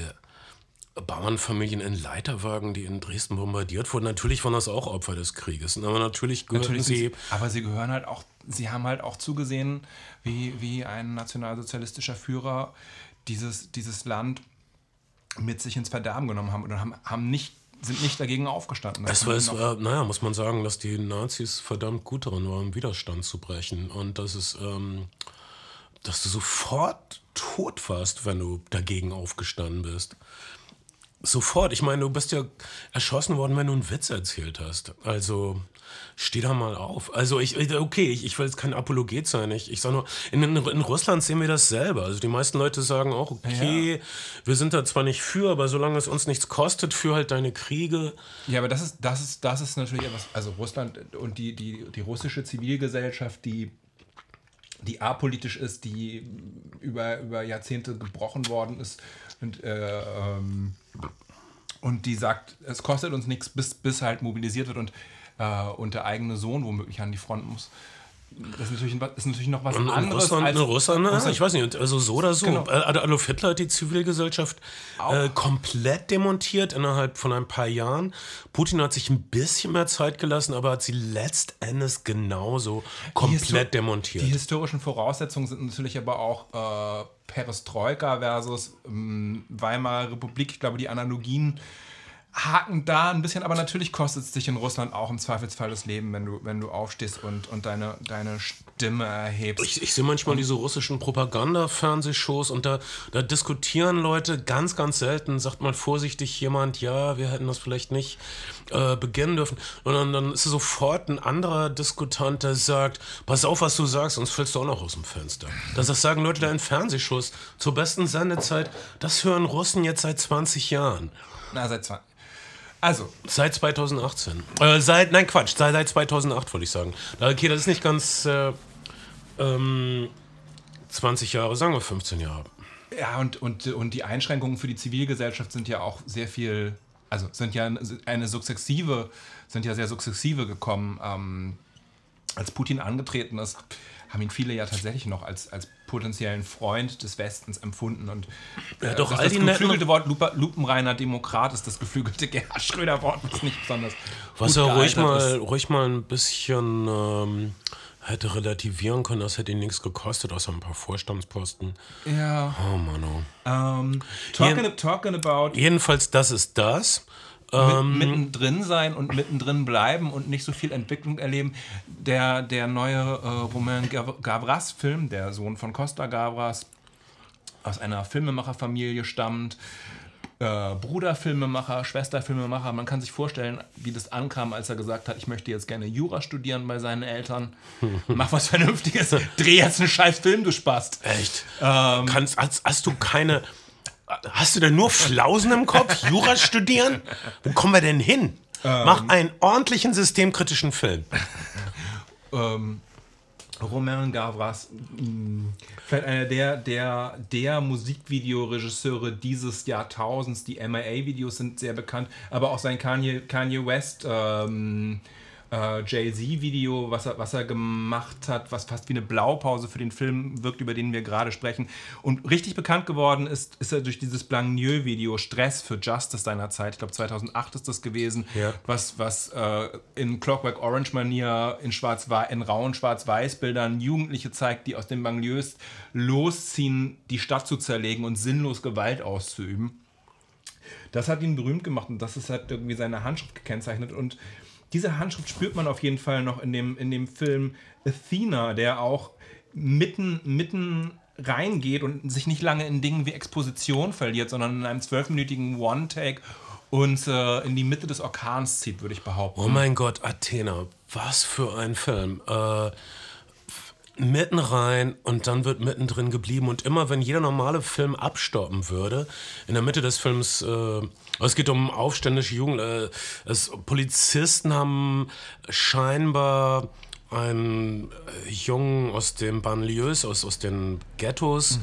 Bauernfamilien in Leiterwagen, die in Dresden bombardiert wurden, natürlich waren das auch Opfer des Krieges. Aber natürlich gehörten Natürlich sie, aber sie gehören halt auch, sie haben halt auch zugesehen, wie, wie ein nationalsozialistischer Führer dieses, dieses Land mit sich ins Verderben genommen haben und haben, haben nicht, sind nicht dagegen aufgestanden. Das es war, es war, naja, muss man sagen, dass die Nazis verdammt gut darin waren, Widerstand zu brechen. Und dass es, ähm, dass du sofort tot warst, wenn du dagegen aufgestanden bist. Sofort. Ich meine, du bist ja erschossen worden, wenn du einen Witz erzählt hast. Also steh da mal auf. Also ich, okay, ich, ich will jetzt kein Apologet sein. Ich, ich sage nur, in, in, in Russland sehen wir das selber. Also die meisten Leute sagen auch, okay, wir sind da zwar nicht für, aber solange es uns nichts kostet, für halt deine Kriege. Ja, aber das ist, das ist, das ist natürlich etwas, also Russland und die, die, die russische Zivilgesellschaft, die, die apolitisch ist, die über, über Jahrzehnte gebrochen worden ist und, äh, ähm, und die sagt, es kostet uns nichts, bis, bis halt mobilisiert wird und, äh, und der eigene Sohn womöglich an die Front muss. Das ist natürlich, ist natürlich noch was Und anderes Russland, als in Russland, na, Russland- ich weiß nicht, also so oder so. Genau. Äh, Adolf Hitler hat die Zivilgesellschaft äh, komplett demontiert innerhalb von ein paar Jahren. Putin hat sich ein bisschen mehr Zeit gelassen, aber hat sie letztendlich genauso komplett Histo- demontiert. Die historischen Voraussetzungen sind natürlich aber auch äh, Perestroika versus ähm, Weimarer Republik. Ich glaube, die Analogien haken da ein bisschen, aber natürlich kostet es dich in Russland auch im Zweifelsfall das Leben, wenn du, wenn du aufstehst und, und deine, deine Stimme erhebst. Ich, ich sehe manchmal diese russischen Propaganda-Fernsehshows und da, da diskutieren Leute ganz, ganz selten, sagt mal vorsichtig jemand, ja, wir hätten das vielleicht nicht äh, beginnen dürfen. Und dann, dann ist sofort ein anderer Diskutant, der sagt, pass auf, was du sagst, sonst fällst du auch noch aus dem Fenster. Das, das sagen Leute da in Fernsehshows zur besten Sendezeit, das hören Russen jetzt seit 20 Jahren. Na, seit zwei. Also, Seit 2018. Äh, seit, nein, Quatsch, seit, seit 2008 wollte ich sagen. Okay, das ist nicht ganz äh, ähm, 20 Jahre, sagen wir 15 Jahre. Ja, und, und, und die Einschränkungen für die Zivilgesellschaft sind ja auch sehr viel, also sind ja eine sukzessive, sind ja sehr sukzessive gekommen. Ähm, als Putin angetreten ist, haben ihn viele ja tatsächlich noch als, als potenziellen Freund des Westens empfunden. Und äh, doch das, das geflügelte Wort lupa, lupenreiner Demokrat ist das geflügelte Gerhard Schröder-Wort, was nicht besonders Was er ruhig mal, ist. ruhig mal ein bisschen ähm, hätte relativieren können, das hätte ihn nichts gekostet, außer ein paar Vorstandsposten. Ja. Oh Mann, oh. Ähm, talking, talking about Jedenfalls, das ist das. Ähm, mit, mittendrin sein und mittendrin bleiben und nicht so viel Entwicklung erleben. Der, der neue äh, Romain Gav- Gavras-Film, der Sohn von Costa Gavras, aus einer Filmemacherfamilie stammt. Äh, Bruder Filmemacher, Schwester Filmemacher. Man kann sich vorstellen, wie das ankam, als er gesagt hat, ich möchte jetzt gerne Jura studieren bei seinen Eltern. Mach was Vernünftiges. Dreh jetzt einen scheiß Film, du Spast. Echt? Kannst, hast, hast du keine. Hast du denn nur Flausen im Kopf? Jura studieren? Wo kommen wir denn hin? Mach einen ordentlichen systemkritischen Film. ähm, Romain Gavras, mh, vielleicht einer der, der, der Musikvideoregisseure dieses Jahrtausends. Die MIA-Videos sind sehr bekannt, aber auch sein Kanye, Kanye West ähm, äh, Jay-Z-Video, was er, was er gemacht hat, was fast wie eine Blaupause für den Film wirkt, über den wir gerade sprechen. Und richtig bekannt geworden ist, ist er durch dieses Blanc-Nieu-Video Stress für Justice seiner Zeit. Ich glaube 2008 ist das gewesen, Ja. was, was äh, in Clockwork Orange-Manier in, Schwarz in rauen Schwarz-Weiß-Bildern Jugendliche zeigt, die aus den Banlieues losziehen, die Stadt zu zerlegen und sinnlos Gewalt auszuüben. Das hat ihn berühmt gemacht und das ist halt irgendwie seine Handschrift gekennzeichnet. Und diese Handschrift spürt man auf jeden Fall noch in dem, in dem Film Athena, der auch mitten, mitten reingeht und sich nicht lange in Dingen wie Exposition verliert, sondern in einem zwölfminütigen One-Take uns äh, in die Mitte des Orkans zieht, würde ich behaupten. Oh mein Gott, Athena, was für ein Film. Äh, mitten rein und dann wird mittendrin geblieben. Und immer, wenn jeder normale Film abstoppen würde, in der Mitte des Films, äh, es geht um aufständische Jugend, äh, es, Polizisten haben scheinbar einen äh, Jungen aus den Banlieues, aus, aus den Ghettos,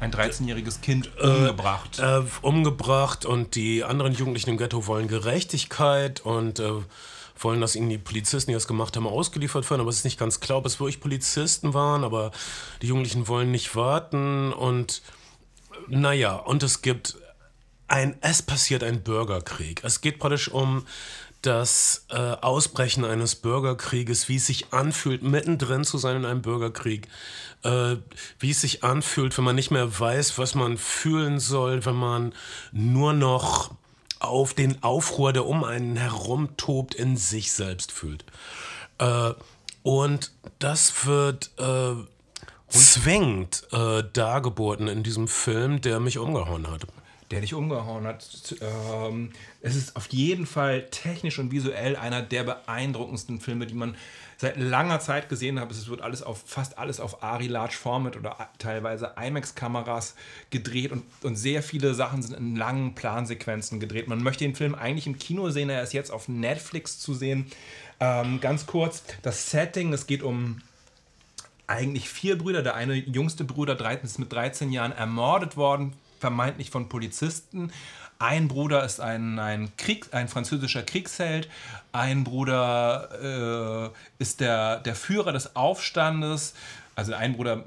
Ein 13-jähriges Kind umgebracht. äh, umgebracht und die anderen Jugendlichen im Ghetto wollen Gerechtigkeit und äh, wollen, dass ihnen die Polizisten, die das gemacht haben, ausgeliefert werden. Aber es ist nicht ganz klar, ob es wirklich Polizisten waren, aber die Jugendlichen wollen nicht warten und naja, und es gibt ein, es passiert ein Bürgerkrieg. Es geht praktisch um das äh, Ausbrechen eines Bürgerkrieges, wie es sich anfühlt, mittendrin zu sein in einem Bürgerkrieg, äh, wie es sich anfühlt, wenn man nicht mehr weiß, was man fühlen soll, wenn man nur noch auf den Aufruhr, der um einen herumtobt, in sich selbst fühlt. Äh, und das wird äh, zwingend äh, dargeboten in diesem Film, der mich umgehauen hat. der dich umgehauen hat. Ähm, es ist auf jeden Fall technisch und visuell einer der beeindruckendsten Filme, die man seit langer Zeit gesehen hat. Es wird alles auf fast alles auf Ari Large Format oder teilweise IMAX-Kameras gedreht und, und sehr viele Sachen sind in langen Plansequenzen gedreht. Man möchte den Film eigentlich im Kino sehen, er ist jetzt auf Netflix zu sehen. Ähm, ganz kurz, das Setting, es geht um eigentlich vier Brüder. Der eine jüngste Bruder 13, ist mit 13 Jahren ermordet worden, vermeintlich von Polizisten. Ein Bruder ist ein, ein, Krieg, ein französischer Kriegsheld. Ein Bruder äh, ist der, der Führer des Aufstandes. Also ein Bruder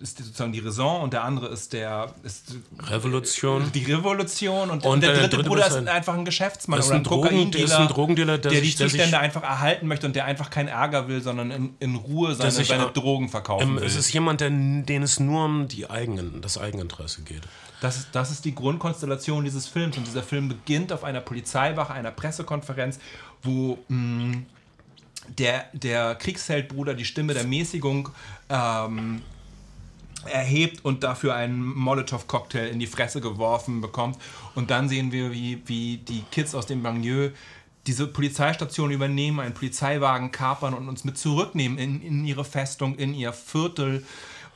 ist sozusagen die Raison und der andere ist der ist Revolution. die Revolution und, Und der der dritte dritte Bruder ist ein- einfach ein Geschäftsmann ist oder ein Drogen- Kokaindealer, ist ein Drogendealer, der die sich- der Zustände einfach erhalten möchte und der einfach keinen Ärger will, sondern in, in Ruhe seine, seine Drogen verkaufen Ähm, will. es ist jemand, der, den es nur um die eigenen, das Eigeninteresse geht. Das ist, das ist die Grundkonstellation dieses Films. Und dieser Film beginnt auf einer Polizeiwache, einer Pressekonferenz, wo mh, der, der Kriegsheldbruder die Stimme der Mäßigung ähm, erhebt und dafür einen Molotow-Cocktail in die Fresse geworfen bekommt. Und dann sehen wir, wie, wie die Kids aus dem Banlieue diese Polizeistation übernehmen, einen Polizeiwagen kapern und uns mit zurücknehmen in, in ihre Festung, in ihr Viertel.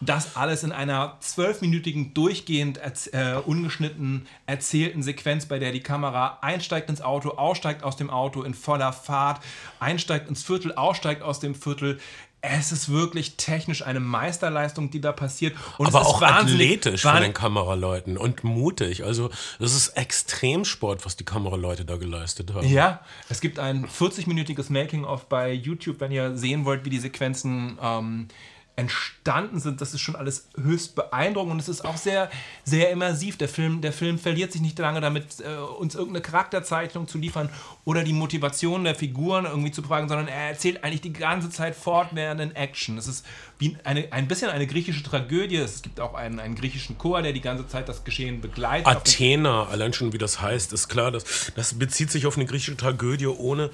Das alles in einer zwölfminütigen, durchgehend äh, ungeschnitten erzählten Sequenz, bei der die Kamera einsteigt ins Auto, aussteigt aus dem Auto in voller Fahrt, einsteigt ins Viertel, aussteigt aus dem Viertel. Es ist wirklich technisch eine Meisterleistung, die da passiert. Und Aber es auch athletisch von den Kameraleuten und mutig. Also, das ist Extremsport, was die Kameraleute da geleistet haben. Ja, es gibt ein 40-minütiges Making-of bei YouTube, wenn ihr sehen wollt, wie die Sequenzen ähm, entstanden sind. Das ist schon alles höchst beeindruckend und es ist auch sehr, sehr immersiv. Der Film, der Film verliert sich nicht lange damit, äh, uns irgendeine Charakterzeichnung zu liefern oder die Motivation der Figuren irgendwie zu fragen, sondern er erzählt eigentlich die ganze Zeit fortwährenden Action. Es ist wie eine, ein bisschen eine griechische Tragödie. Es gibt auch einen, einen griechischen Chor, der die ganze Zeit das Geschehen begleitet. Athena, allein schon wie das heißt, ist klar, dass, das bezieht sich auf eine griechische Tragödie, ohne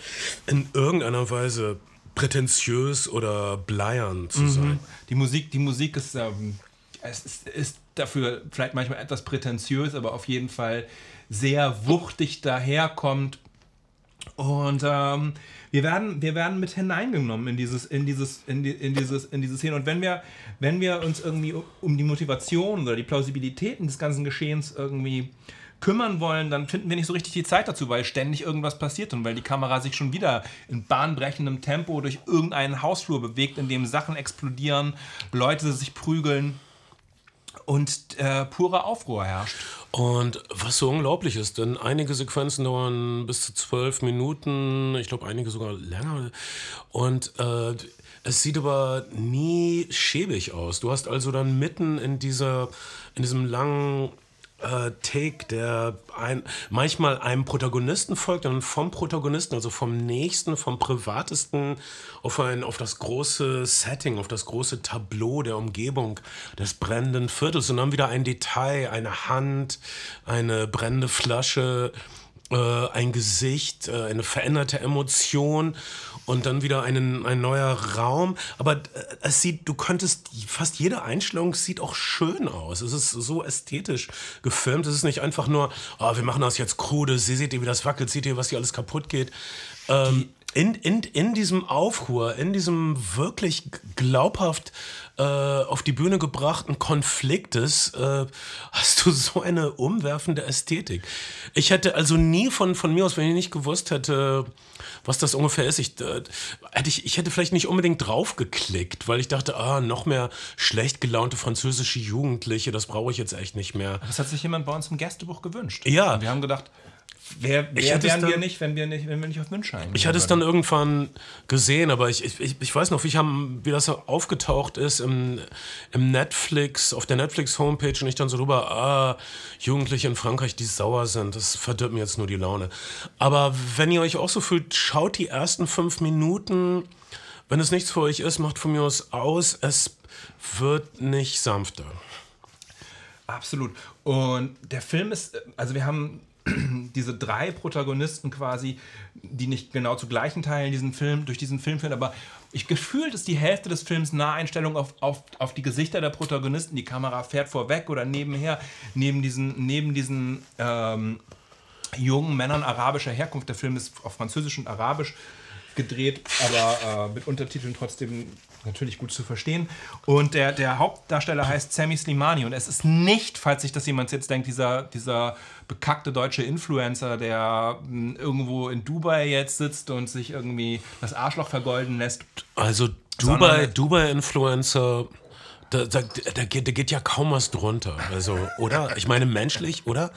in irgendeiner Weise prätentiös oder bleiern Mhm. zu sein. Die Musik, die Musik ist, ähm, es ist, ist dafür vielleicht manchmal etwas prätentiös, aber auf jeden Fall sehr wuchtig daherkommt. Und ähm, wir werden, wir werden mit hineingenommen in dieses, in dieses, in, die, in dieses, in diese Szene. Und wenn wir, wenn wir uns irgendwie um die Motivation oder die Plausibilitäten des ganzen Geschehens irgendwie kümmern wollen, dann finden wir nicht so richtig die Zeit dazu, weil ständig irgendwas passiert und weil die Kamera sich schon wieder in bahnbrechendem Tempo durch irgendeinen Hausflur bewegt, in dem Sachen explodieren, Leute sich prügeln und äh, purer Aufruhr herrscht. Und was so unglaublich ist, denn einige Sequenzen dauern bis zu zwölf Minuten, ich glaube einige sogar länger. Und äh, es sieht aber nie schäbig aus. Du hast also dann mitten in dieser, in diesem langen äh, Take, der ein, manchmal einem Protagonisten folgt, dann vom Protagonisten, also vom nächsten, vom privatesten auf, ein, auf das große Setting, auf das große Tableau der Umgebung des brennenden Viertels. Und dann wieder ein Detail, eine Hand, eine brennende Flasche, äh, ein Gesicht, äh, eine veränderte Emotion und dann wieder einen, ein neuer Raum. Aber äh, es sieht, du könntest, fast jede Einstellung sieht auch schön aus. Es ist so ästhetisch gefilmt. Es ist nicht einfach nur, oh, wir machen das jetzt krude, sie seht ihr, wie das wackelt, seht ihr, was hier alles kaputt geht. Ähm, in, in, in diesem Aufruhr, in diesem wirklich glaubhaft äh, auf die Bühne gebrachten Konfliktes äh, hast du so eine umwerfende Ästhetik. Ich hätte also nie von, von mir aus, wenn ich nicht gewusst hätte, was das ungefähr ist, ich, äh, hätte ich, ich hätte vielleicht nicht unbedingt drauf geklickt, weil ich dachte, ah, noch mehr schlecht gelaunte französische Jugendliche, das brauche ich jetzt echt nicht mehr. Das hat sich jemand bei uns im Gästebuch gewünscht. Ja. Und wir haben gedacht, Wer, wer wären wir nicht, wenn wir nicht, wenn wir nicht auf Wünsche eingehen Ich hatte es dann irgendwann gesehen, aber ich, ich, ich weiß noch, wie, ich haben, wie das aufgetaucht ist im, im Netflix, auf der Netflix-Homepage und ich dann so rüber, ah, Jugendliche in Frankreich, die sauer sind, das verdirbt mir jetzt nur die Laune. Aber wenn ihr euch auch so fühlt, schaut die ersten fünf Minuten, wenn es nichts für euch ist, macht von mir aus aus, es wird nicht sanfter. Absolut. Und der Film ist, also wir haben diese drei Protagonisten quasi, die nicht genau zu gleichen Teilen diesen Film, durch diesen Film führen, aber ich gefühlt ist die Hälfte des Films Naheinstellung auf, auf, auf die Gesichter der Protagonisten. Die Kamera fährt vorweg oder nebenher, neben diesen, neben diesen ähm, jungen Männern arabischer Herkunft. Der Film ist auf Französisch und Arabisch gedreht, aber äh, mit Untertiteln trotzdem natürlich gut zu verstehen. Und der, der Hauptdarsteller heißt Sammy Slimani. Und es ist nicht, falls sich das jemand jetzt denkt, dieser, dieser bekackte deutsche Influencer, der mh, hm, irgendwo in Dubai jetzt sitzt und sich irgendwie das Arschloch vergolden lässt. Also Dubai, Dubai-Influencer da, da, da, geht, da geht ja kaum was drunter. Also, oder? Ich meine, menschlich, oder?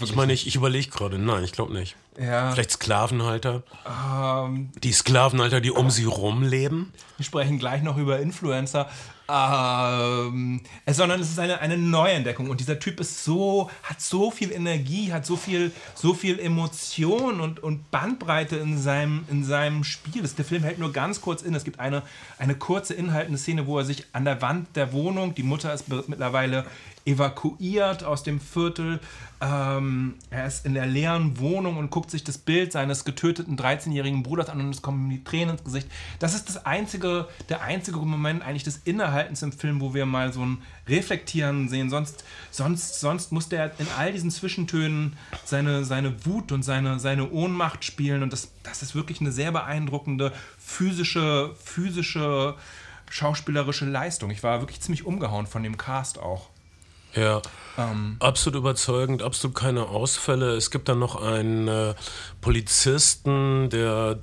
Ich meine, ich, ich überlege gerade. Nein, ich glaube nicht. Ja. Vielleicht Sklavenhalter. Ähm, die Sklavenhalter, die um sie rumleben. Wir sprechen gleich noch über Influencer. Ähm, sondern es ist eine, eine Neuentdeckung. Und dieser Typ ist so, hat so viel Energie, hat so viel, so viel Emotion und, und Bandbreite in seinem, in seinem Spiel. Das, der Film hält nur ganz kurz in. Es gibt eine, eine kurze inhaltende Szene, wo er sich an der Wand der Wohnung, die Mutter ist mittlerweile evakuiert aus dem Viertel. Ähm, er ist in der leeren Wohnung und guckt sich das Bild seines getöteten 13-jährigen Bruders an und es kommen die Tränen ins Gesicht. Das ist das einzige, der einzige Moment eigentlich des Innehaltens im Film, wo wir mal so ein Reflektieren sehen. Sonst, sonst, sonst muss der in all diesen Zwischentönen seine, seine Wut und seine, seine Ohnmacht spielen und das, das ist wirklich eine sehr beeindruckende physische, physische schauspielerische Leistung. Ich war wirklich ziemlich umgehauen von dem Cast auch. Ja, ähm. absolut überzeugend, absolut keine Ausfälle. Es gibt dann noch einen äh, Polizisten, der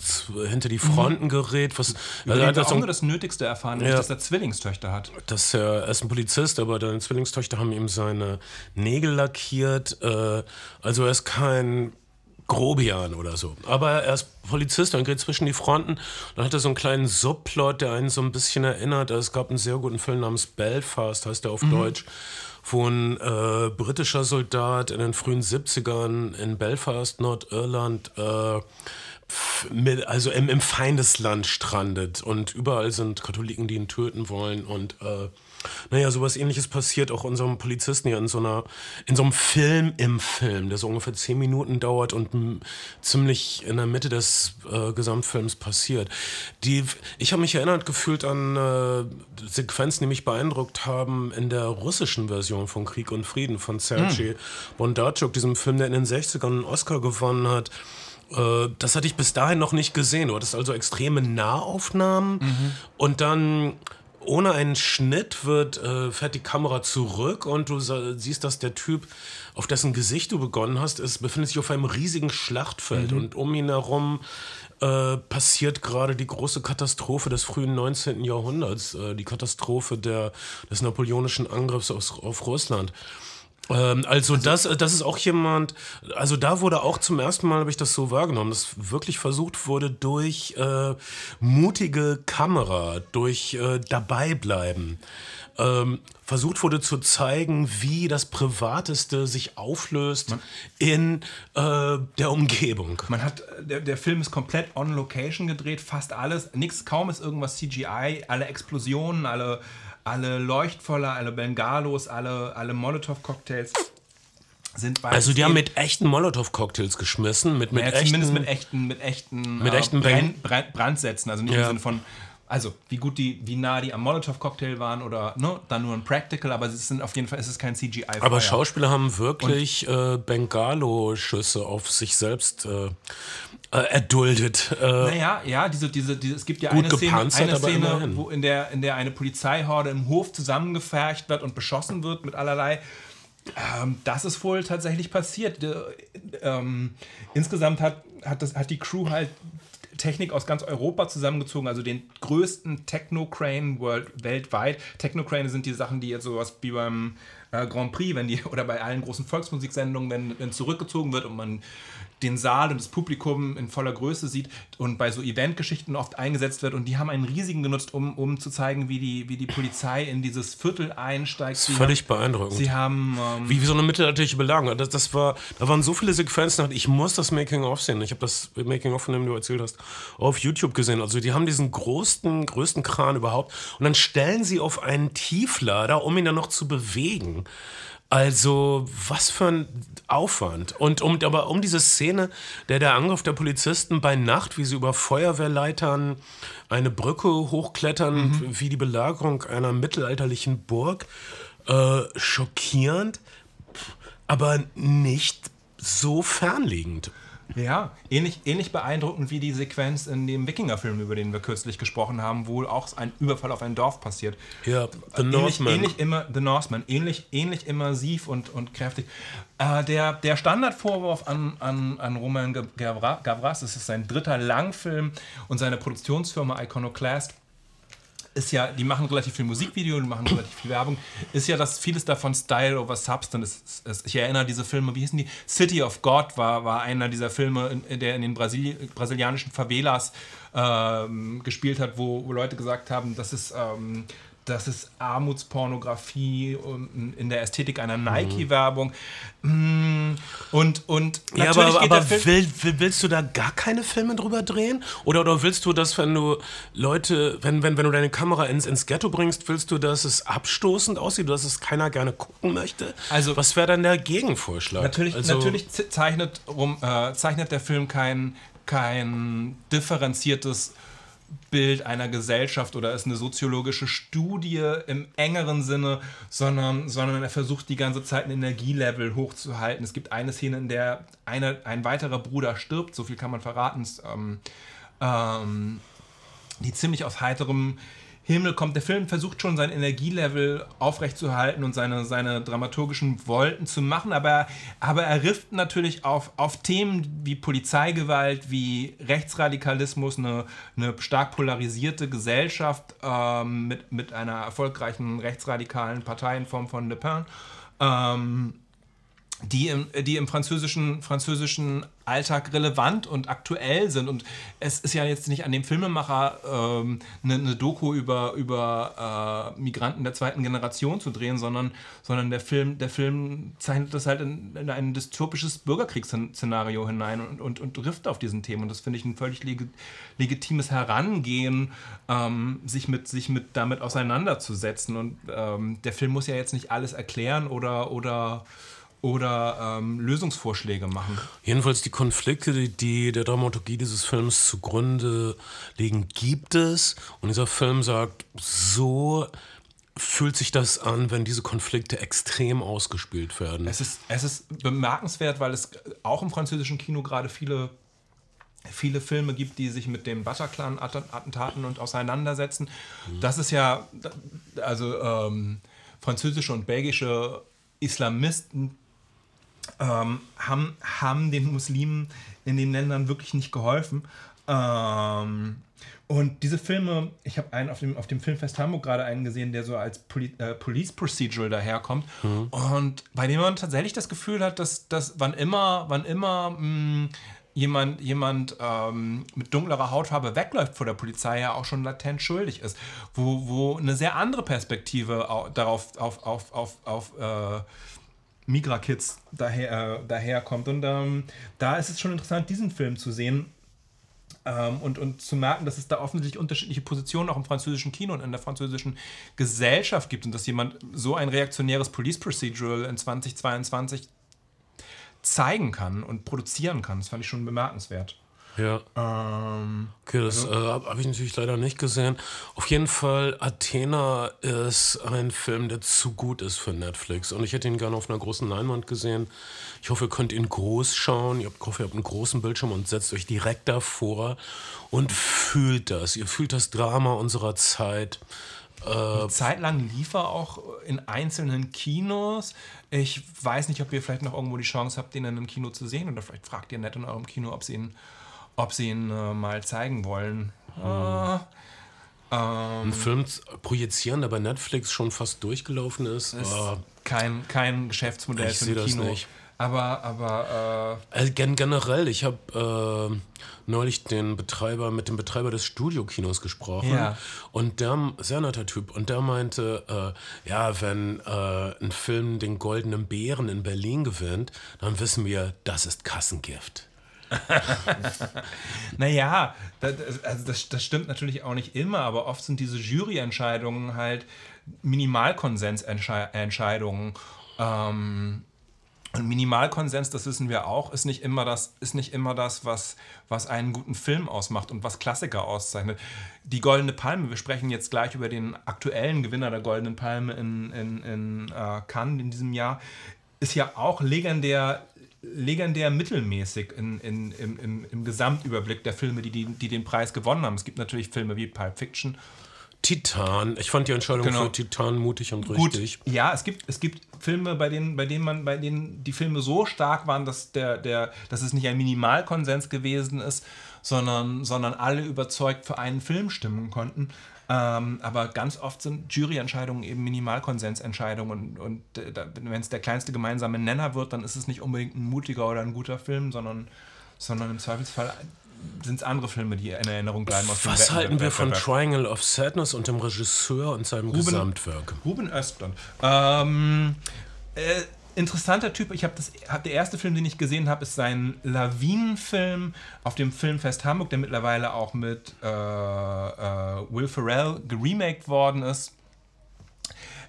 hinter die Fronten mhm. gerät. Was, also er hat auch nur das Nötigste erfahren, ja, dass er Zwillingstöchter hat. Das, äh, er ist ein Polizist, aber deine Zwillingstöchter haben ihm seine Nägel lackiert. Äh, also er ist kein Grobian oder so. Aber er ist Polizist und geht zwischen die Fronten. Dann hat er so einen kleinen Subplot, der einen so ein bisschen erinnert. Es gab einen sehr guten Film namens Belfast, heißt er auf mhm. Deutsch wo ein äh, britischer Soldat in den frühen 70ern in Belfast, Nordirland, äh, also im, im, Feindesland strandet. Und überall sind Katholiken, die ihn töten wollen und äh, Naja, sowas ähnliches passiert auch unserem Polizisten ja in so einer, in so einem Film im Film, der so ungefähr zehn Minuten dauert und ziemlich in der Mitte des äh, Gesamtfilms passiert. Die, ich habe mich erinnert gefühlt an äh, Sequenzen, die mich beeindruckt haben in der russischen Version von Krieg und Frieden von Sergei Bondarchuk, diesem Film, der in den 60ern einen Oscar gewonnen hat. Äh, Das hatte ich bis dahin noch nicht gesehen. Du hattest also extreme Nahaufnahmen und dann ohne einen Schnitt wird, äh, fährt die Kamera zurück und du siehst, dass der Typ, auf dessen Gesicht du begonnen hast, ist, befindet sich auf einem riesigen Schlachtfeld und um ihn herum äh, passiert gerade die große Katastrophe des frühen 19. Jahrhunderts, äh, die Katastrophe der, des napoleonischen Angriffs aus, auf Russland. Ähm, also, das, äh, das ist auch jemand, also da wurde auch zum ersten Mal, habe ich das so wahrgenommen, dass wirklich versucht wurde, durch äh, mutige Kamera, durch äh, Dabeibleiben, ähm, versucht wurde zu zeigen, wie das Privateste sich auflöst in äh, der Umgebung. Man hat, der, der Film ist komplett on Location gedreht, fast alles, nichts, kaum ist irgendwas CGI, alle Explosionen, alle, alle Leuchtvoller, alle Bengalos, alle, alle Molotow-Cocktails sind bei Also die haben mit echten Molotow-Cocktails geschmissen, mit, mit ja, echten... zumindest mit echten, mit echten, Mit äh, echten Brenn, Bang- Brenn, Brandsätzen, also nicht Ja. im Sinne von, also wie gut die, wie nah die am Molotow-Cocktail waren oder ne, dann nur ein Practical, aber es sind auf jeden Fall, es ist kein CGI. Aber Schauspieler haben wirklich äh, Bengalo-Schüsse auf sich selbst äh, äh, erduldet. Äh, Naja, ja, diese, diese, diese, es gibt ja eine Szene, eine Szene wo in, der, in der eine Polizeihorde im Hof zusammengefercht wird und beschossen wird mit allerlei. Ähm, das ist wohl tatsächlich passiert. Äh, ähm, insgesamt hat, hat, das, hat die Crew halt Technik aus ganz Europa zusammengezogen, also den größten Techno-Crane weltweit. Techno-Crane sind die Sachen, die jetzt sowas wie beim äh, Grand Prix, wenn die, oder bei allen großen Volksmusiksendungen, wenn, wenn zurückgezogen wird und man den Saal und das Publikum in voller Größe sieht und bei so Eventgeschichten oft eingesetzt wird und die haben einen riesigen genutzt, um, um zu zeigen, wie die, wie die Polizei in dieses Viertel einsteigt. Sie völlig haben, beeindruckend. Sie haben ähm, wie, wie so eine mittelalterliche Belagerung. Das, das war, da waren so viele Sequenzen, ich muss das Making-of sehen. Ich habe das Making-of, von dem du erzählt hast, auf YouTube gesehen. Also die haben diesen größten, größten Kran überhaupt und dann stellen sie auf einen Tieflader, um ihn dann noch zu bewegen. Also, was für ein Aufwand. Und um, aber um diese Szene, der der Angriff der Polizisten bei Nacht, wie sie über Feuerwehrleitern eine Brücke hochklettern, wie die Belagerung einer mittelalterlichen Burg, äh, schockierend, aber nicht so fernliegend. Ja, ähnlich, ähnlich beeindruckend wie die Sequenz in dem Wikinger-Film, über den wir kürzlich gesprochen haben, wo auch ein Überfall auf ein Dorf passiert. Ja, The ähnlich, Northman. ähnlich immer The Northman, ähnlich, ähnlich immersiv und, und kräftig. Äh, der, der Standardvorwurf an, an, an Roman Gavra- Gavras, es ist sein dritter Langfilm und seine Produktionsfirma Iconoclast ist ja, die machen relativ viel Musikvideo, die machen relativ viel Werbung, ist ja, dass vieles davon Style over Substance ist. Ich erinnere diese Filme, wie hießen die? City of God war, war einer dieser Filme, der in den Brasil brasilianischen Favelas ähm, gespielt hat, wo, wo Leute gesagt haben, das ist, ähm, das ist Armutspornografie und in der Ästhetik einer Nike-Werbung. Mm, Und, und Ja, aber, aber will, will, willst du da gar keine Filme drüber drehen? Oder, oder willst du, dass wenn du Leute, wenn, wenn, wenn du deine Kamera ins, ins Ghetto bringst, willst du, dass es abstoßend aussieht, dass es keiner gerne gucken möchte? Also- Was wäre dann der Gegenvorschlag? Natürlich, also, natürlich ze- zeichnet, rum, äh, zeichnet der Film kein, kein differenziertes Bild einer Gesellschaft oder ist eine soziologische Studie im engeren Sinne, sondern, sondern er versucht die ganze Zeit ein Energielevel hochzuhalten. Es gibt eine Szene, in der eine, ein weiterer Bruder stirbt, so viel kann man verraten, ähm, ähm, die ziemlich aus heiterem Himmel kommt. Der Film versucht schon sein Energielevel aufrechtzuerhalten und seine, seine dramaturgischen Wolten zu machen, aber, aber er rifft natürlich auf, auf Themen wie Polizeigewalt, wie Rechtsradikalismus, eine, eine stark polarisierte Gesellschaft ähm, mit, mit einer erfolgreichen rechtsradikalen Partei in Form von Le Pen. Ähm, die im, die im französischen, französischen Alltag relevant und aktuell sind. Und es ist ja jetzt nicht an dem Filmemacher ähm, eine, eine Doku über, über äh, Migranten der zweiten Generation zu drehen, sondern, sondern der, Film, der Film zeichnet das halt in, in ein dystopisches Bürgerkriegsszenario hinein und, und, und trifft auf diesen Themen. Und das finde ich ein völlig leg legitimes Herangehen, ähm, sich, mit, sich mit damit auseinanderzusetzen. Und ähm, der Film muss ja jetzt nicht alles erklären oder, oder oder ähm, Lösungsvorschläge machen. Jedenfalls die Konflikte, die, die der Dramaturgie dieses Films zugrunde liegen, gibt es. Und dieser Film sagt, so fühlt sich das an, wenn diese Konflikte extrem ausgespielt werden. Es ist, es ist bemerkenswert, weil es auch im französischen Kino gerade viele viele Filme gibt, die sich mit dem Bataclan-Attentaten und auseinandersetzen. Mhm. Das ist ja, also ähm, französische und belgische Islamisten ähm, haben, haben den Muslimen in den Ländern wirklich nicht geholfen. Ähm, und diese Filme, ich habe einen auf dem, auf dem Filmfest Hamburg gerade einen gesehen, der so als Poli äh, Police Procedural daherkommt. Mhm. Und bei dem man tatsächlich das Gefühl hat, dass, dass wann immer, wann immer mh, mm, jemand, jemand ähm, mit dunklerer Hautfarbe wegläuft vor der Polizei, ja auch schon latent schuldig ist. Wo, wo eine sehr andere Perspektive darauf auf, auf, auf, auf äh, Migra-Kids daher, äh, daherkommt. Und ähm, da ist es schon interessant, diesen Film zu sehen. Ähm, und, und zu merken, dass es da offensichtlich unterschiedliche Positionen auch im französischen Kino und in der französischen Gesellschaft gibt und dass jemand so ein reaktionäres Police Procedural in 2022 zeigen kann und produzieren kann. Das fand ich schon bemerkenswert. Ja. Ähm, okay, das also, äh, habe hab ich natürlich leider nicht gesehen. Auf jeden Fall, Athena ist ein Film, der zu gut ist für Netflix. Und ich hätte ihn gerne auf einer großen Leinwand gesehen. Ich hoffe, ihr könnt ihn groß schauen. Ich hoffe, ihr habt einen großen Bildschirm und setzt euch direkt davor und fühlt das. Ihr fühlt das Drama unserer Zeit. Eine Zeit lang lief er auch in einzelnen Kinos. Ich weiß nicht, ob ihr vielleicht noch irgendwo die Chance habt, den in einem Kino zu sehen. Oder vielleicht fragt ihr nett in eurem Kino, ob sie ihn ob sie ihn äh, mal zeigen wollen. Hm. Äh, ähm, Ein Film projizieren, der bei Netflix schon fast durchgelaufen ist. ist äh, kein, kein Geschäftsmodell ich für ein Kino. Das nicht. Aber, aber äh also generell, ich habe äh, neulich den Betreiber mit dem Betreiber des Studiokinos gesprochen ja. und der sehr netter Typ und der meinte, äh, ja, wenn äh, ein Film den Goldenen Bären in Berlin gewinnt, dann wissen wir, das ist Kassengift. naja, das, also das, das stimmt natürlich auch nicht immer, aber oft sind diese Juryentscheidungen halt Minimalkonsensentscheidungen. Ähm, und Minimalkonsens, das wissen wir auch, ist nicht immer das, ist nicht immer das was, was einen guten Film ausmacht und was Klassiker auszeichnet. Die Goldene Palme, wir sprechen jetzt gleich über den aktuellen Gewinner der Goldenen Palme in, in, in uh, Cannes in diesem Jahr, ist ja auch legendär legendär mittelmäßig in, in, im, im, im Gesamtüberblick der Filme, die, die, die den Preis gewonnen haben. Es gibt natürlich Filme wie Pulp Fiction. Titan. Ich fand die Entscheidung genau. für Titan mutig und richtig. Gut, ja, es gibt, es gibt Filme, bei denen, bei denen man, bei denen die Filme so stark waren, dass, der, der, dass es nicht ein Minimalkonsens gewesen ist, sondern, sondern alle überzeugt für einen Film stimmen konnten. Ähm, aber ganz oft sind Juryentscheidungen eben Minimalkonsensentscheidungen und, und äh, wenn es der kleinste gemeinsame Nenner wird, dann ist es nicht unbedingt ein mutiger oder ein guter Film, sondern, sondern im Zweifelsfall sind es andere Filme, die in Erinnerung bleiben. Aus Was halten wir von Triangle of Sadness und dem Regisseur und seinem Ruben, Gesamtwerk? Ruben Östlund. Ähm, äh, interessanter Typ. Ich habe das, hab, der erste Film, den ich gesehen habe, ist sein Lawinenfilm auf dem Filmfest Hamburg, der mittlerweile auch mit äh, äh, Will Ferrell geremaked worden ist.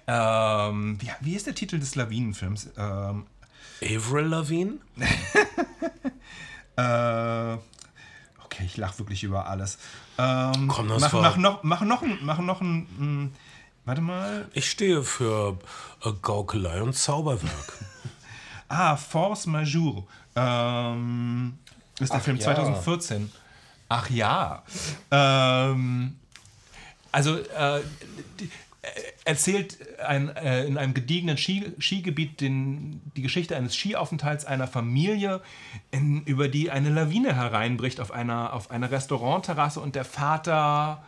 Ähm, wie, wie ist der Titel des Lawinenfilms? Ähm, Avril Lavigne? äh, okay, ich lache wirklich über alles. Ähm, Komm, das mach, mach noch, mach noch, mach noch ein, ein Warte mal. Ich stehe für äh, Gaukelei und Zauberwerk. ah, Force Majeure. Ähm, ist der Ach, Film ja. 2014. Ach ja. Ähm, also äh, die, erzählt ein, äh, in einem gediegenen Ski, Skigebiet den, die Geschichte eines Skiaufenthalts einer Familie, in, über die eine Lawine hereinbricht auf einer, auf einer Restaurantterrasse und der Vater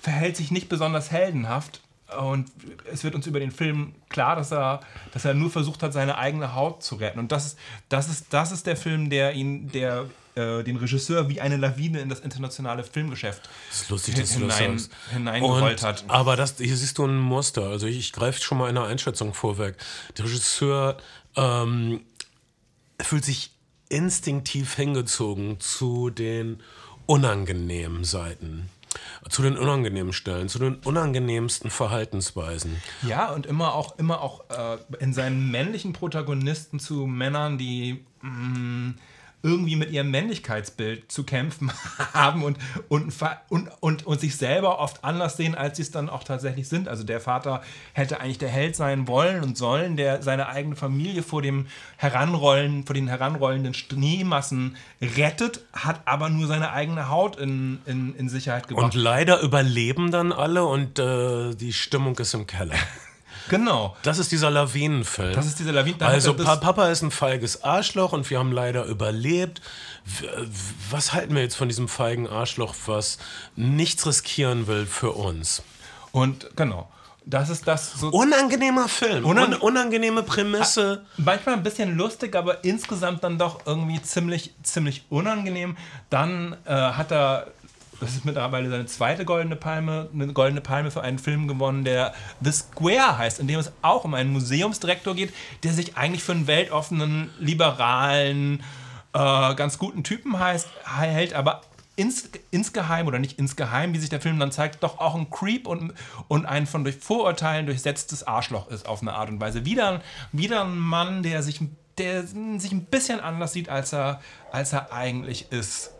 verhält sich nicht besonders heldenhaft und es wird uns über den Film klar, dass er, dass er nur versucht hat, seine eigene Haut zu retten. Und das ist, das ist, das ist der Film, der ihn, der äh, den Regisseur wie eine Lawine in das internationale Filmgeschäft Das ist lustig, dass du das hinein, hineingerollt hat. Aber das, hier siehst du ein Muster. Also ich, ich greife schon mal in der Einschätzung vorweg. Der Regisseur ähm, fühlt sich instinktiv hingezogen zu den unangenehmen Seiten. Zu den unangenehmen Stellen, zu den unangenehmsten Verhaltensweisen. Ja, und immer auch, immer auch äh, in seinen männlichen Protagonisten zu Männern, die mh, irgendwie mit ihrem Männlichkeitsbild zu kämpfen haben und, und, und, und, und sich selber oft anders sehen, als sie es dann auch tatsächlich sind. Also der Vater hätte eigentlich der Held sein wollen und sollen, der seine eigene Familie vor dem Heranrollen, vor den heranrollenden Schneemassen rettet, hat aber nur seine eigene Haut in, in, in Sicherheit gebracht. Und leider überleben dann alle und äh, die Stimmung ist im Keller. genau. Das ist dieser Lawinenfilm. Das ist dieser Lawinen- da hat Also Pa- Papa ist ein feiges Arschloch und wir haben leider überlebt. Was halten wir jetzt von diesem feigen Arschloch, was nichts riskieren will für uns? Und genau. Das ist das so. Unangenehmer Film, Unang- Un unangenehme Prämisse. manchmal ein bisschen lustig, aber insgesamt dann doch irgendwie ziemlich, ziemlich unangenehm. Dann äh, hat er, das ist mittlerweile seine zweite goldene Palme, eine goldene Palme für einen Film gewonnen, der The Square heißt, in dem es auch um einen Museumsdirektor geht, der sich eigentlich für einen weltoffenen, liberalen, äh, ganz guten Typen heißt, hält, aber ins, insgeheim oder nicht insgeheim, wie sich der Film dann zeigt, doch auch ein Creep und, und ein von durch Vorurteilen durchsetztes Arschloch ist auf eine Art und Weise. Wieder, ein- wieder ein Mann, der sich, der sich ein bisschen anders sieht, als er, als er eigentlich ist.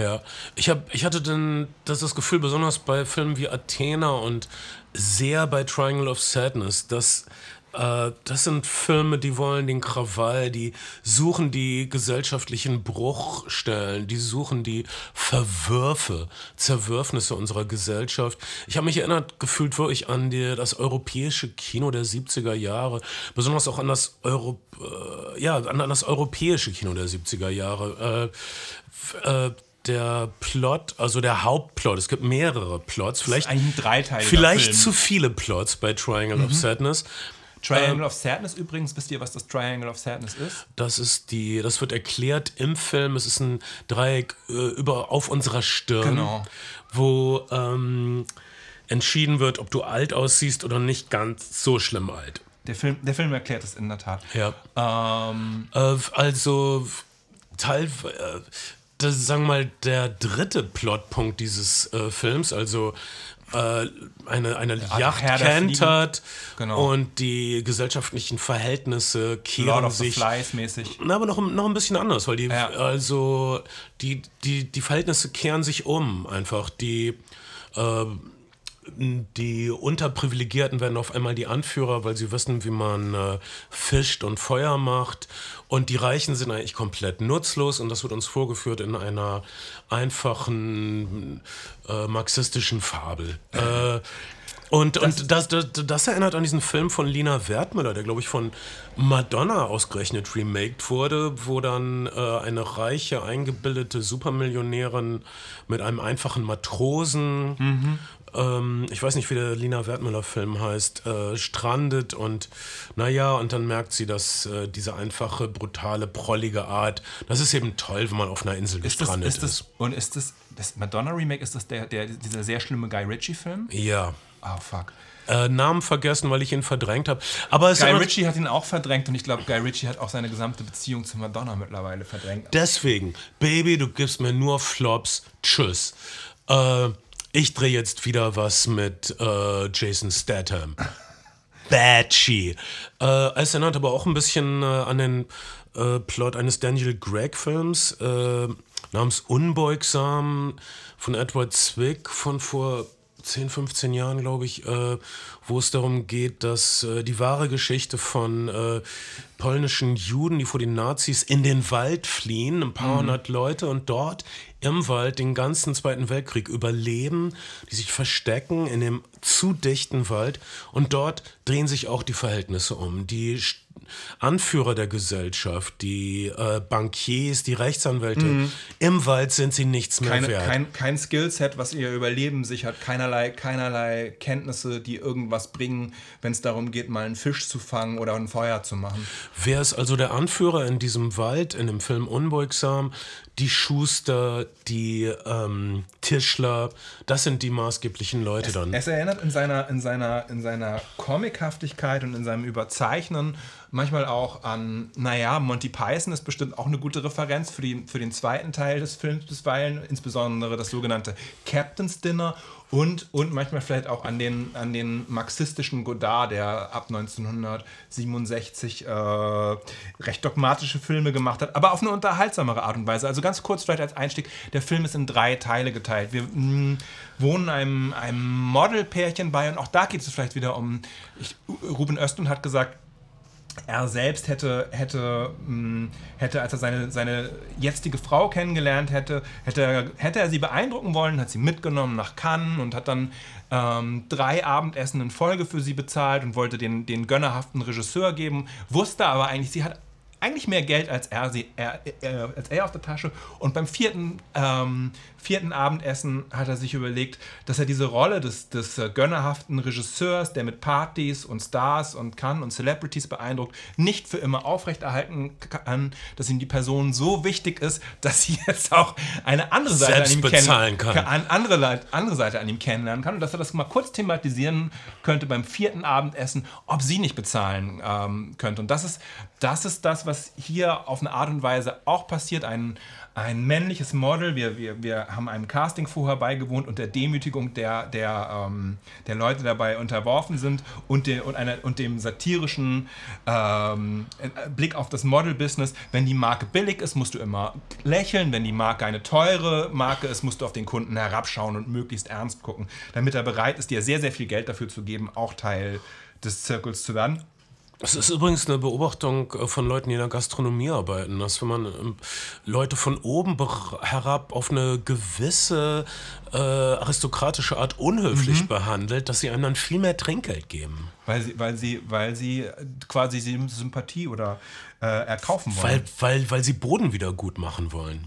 Ja, ich, hab, ich hatte dann das, das Gefühl, besonders bei Filmen wie Athena und sehr bei Triangle of Sadness, dass äh, das sind Filme, die wollen den Krawall, die suchen die gesellschaftlichen Bruchstellen, die suchen die Verwürfe, Zerwürfnisse unserer Gesellschaft. Ich habe mich erinnert gefühlt wirklich an die, das europäische Kino der 70er Jahre, besonders auch an das, Euro, äh, ja, an, an das europäische Kino der 70er Jahre. Äh, äh, der Plot, also der Hauptplot, es gibt mehrere Plots, vielleicht, ein dreiteiliger vielleicht Film. zu viele Plots bei Triangle of Sadness. Triangle of Sadness übrigens, wisst ihr, was das Triangle of Sadness ist? Das ist die, das wird erklärt im Film. Es ist ein Dreieck äh, über auf unserer Stirn, Genau. wo ähm, entschieden wird, ob du alt aussiehst oder nicht ganz so schlimm alt. Der Film, der Film erklärt es in der Tat. Ja. Ähm, Äh, also Teil, das, sagen wir mal, der dritte Plotpunkt dieses äh, Films, also äh, eine, eine Yacht Herr der kentert Genau. und die gesellschaftlichen Verhältnisse Lord kehren of the sich Flies mäßig. na, aber noch, noch ein bisschen anders, weil die, Ja. also, die, die, die Verhältnisse kehren sich um einfach. Die, äh, die Unterprivilegierten werden auf einmal die Anführer, weil sie wissen, wie man äh, fischt und Feuer macht. Und die Reichen sind eigentlich komplett nutzlos. Und das wird uns vorgeführt in einer einfachen äh, marxistischen Fabel. Äh, und, und das, das, das erinnert an diesen Film von Lina Wertmüller, der, glaube ich, von Madonna ausgerechnet remaked wurde, wo dann äh, eine reiche, eingebildete Supermillionärin mit einem einfachen Matrosen, ähm, ich weiß nicht, wie der Lina Wertmüller-Film heißt, äh, strandet und naja, und dann merkt sie, dass äh, diese einfache, brutale, prollige Art, das ist eben toll, wenn man auf einer Insel Ist das, gestrandet ist das, und ist das, das Madonna-Remake, ist das der, der, dieser sehr schlimme Guy Ritchie-Film? Ja. Oh, fuck. Äh, Namen vergessen, weil ich ihn verdrängt habe. Aber Guy Ritchie hat ihn auch verdrängt und ich glaube, Guy Ritchie hat auch seine gesamte Beziehung zu Madonna mittlerweile verdrängt. Deswegen, Baby, du gibst mir nur Flops. Tschüss. Äh, ich drehe jetzt wieder was mit äh, Jason Statham. Batchy. Äh, es erinnert aber auch ein bisschen äh, an den äh, Plot eines Daniel Gregg-Films äh, namens Unbeugsam von Edward Zwick von vor 10, 15 Jahren, glaube ich, äh, wo es darum geht, dass äh, die wahre Geschichte von äh, polnischen Juden, die vor den Nazis in den Wald fliehen, ein paar hundert Leute und dort im Wald den ganzen Zweiten Weltkrieg überleben, die sich verstecken in dem zu dichten Wald und dort drehen sich auch die Verhältnisse um. Die Anführer der Gesellschaft, die äh, Bankiers, die Rechtsanwälte, im Wald sind sie nichts mehr keine, wert. kein, kein Skillset, was ihr Überleben sichert, keinerlei, keinerlei Kenntnisse, die irgendwas bringen, wenn es darum geht, mal einen Fisch zu fangen oder ein Feuer zu machen. Wer ist also der Anführer in diesem Wald, in dem Film Unbeugsam? Die Schuster, die ähm, Tischler, das sind die maßgeblichen Leute dann. Es erinnert in seiner, in seiner, in seiner Comichaftigkeit und in seinem Überzeichnen manchmal auch an, naja, Monty Python ist bestimmt auch eine gute Referenz für, die, für den zweiten Teil des Films bisweilen, insbesondere das sogenannte Captain's Dinner und, und manchmal vielleicht auch an den, an den marxistischen Godard, der ab 1967 äh, recht dogmatische Filme gemacht hat, aber auf eine unterhaltsamere Art und Weise. Also ganz kurz vielleicht als Einstieg, der Film ist in drei Teile geteilt. Wir mh, wohnen einem, einem Modelpärchen bei und auch da geht es vielleicht wieder um, ich, Ruben Östlund hat gesagt, er selbst hätte, hätte, mh, hätte als er seine, seine jetzige Frau kennengelernt hätte, hätte, er- hätte er sie beeindrucken wollen, hat sie mitgenommen nach Cannes und hat dann ähm, drei Abendessen in Folge für sie bezahlt und wollte den, den gönnerhaften Regisseur geben, wusste aber eigentlich, sie hat eigentlich mehr Geld als er, sie, er, er, als er auf der Tasche. Und beim vierten, ähm, vierten Abendessen hat er sich überlegt, dass er diese Rolle des, des äh, gönnerhaften Regisseurs, der mit Partys und Stars und Cannes und Celebrities beeindruckt, nicht für immer aufrechterhalten kann, dass ihm die Person so wichtig ist, dass sie jetzt auch eine andere Seite Selbst an ihm bezahlen kann. Eine andere, andere Seite an ihm kennenlernen kann und dass er das mal kurz thematisieren könnte beim vierten Abendessen, ob sie nicht bezahlen ähm, könnte. Und das ist, das ist das, was hier auf eine Art und Weise auch passiert. Ein, ein männliches Model, wir, wir, wir haben einem Casting vorher beigewohnt und der Demütigung der, der, ähm, der Leute dabei unterworfen sind und, der, und, einer, und dem satirischen ähm, Blick auf das Model-Business. Wenn die Marke billig ist, musst du immer lächeln. Wenn die Marke eine teure Marke ist, musst du auf den Kunden herabschauen und möglichst ernst gucken, damit er bereit ist, dir sehr, sehr viel Geld dafür zu geben, auch Teil des Zirkels zu werden. Es ist übrigens eine Beobachtung äh, von Leuten, die in der Gastronomie arbeiten, dass wenn man ähm, Leute von oben herab auf eine gewisse äh, aristokratische Art unhöflich behandelt, dass sie einem dann viel mehr Trinkgeld geben. Weil sie, weil sie, weil sie quasi die Sympathie oder äh, erkaufen wollen. Weil, weil, weil sie Boden wieder gut machen wollen.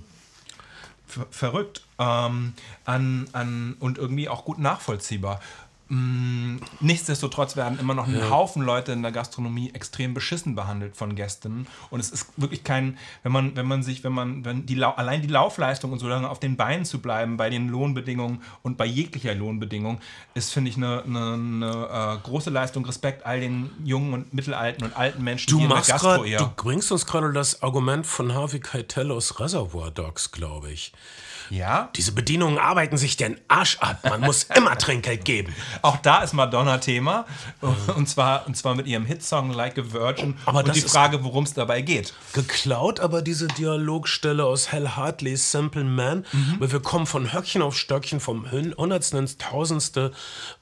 Ver verrückt ähm, an, an, und irgendwie auch gut nachvollziehbar. Mm, Nichtsdestotrotz werden immer noch ein Haufen Leute in der Gastronomie extrem beschissen behandelt von Gästen. Und es ist wirklich kein, wenn man, wenn man sich, wenn man, wenn die allein die Laufleistung und so lange auf den Beinen zu bleiben bei den Lohnbedingungen und bei jeglicher Lohnbedingung, ist, finde ich, eine, eine, eine äh, große Leistung. Respekt all den jungen und mittelalten und alten Menschen, Du die in der Gastro grad, du bringst uns gerade das Argument von Harvey Keitel aus Reservoir Dogs, glaube ich. Ja? Diese Bedienungen arbeiten sich den Arsch ab. Man muss immer Trinkgeld geben. Auch da ist Madonna Thema. Und zwar, und zwar mit ihrem Hitsong Like a Virgin. Aber und die Frage, worum es dabei geht. Geklaut aber diese Dialogstelle aus Hal Hartleys Simple Man, weil wir kommen von Höckchen auf Stöckchen, vom Hun- Hundertsten ins Tausendste.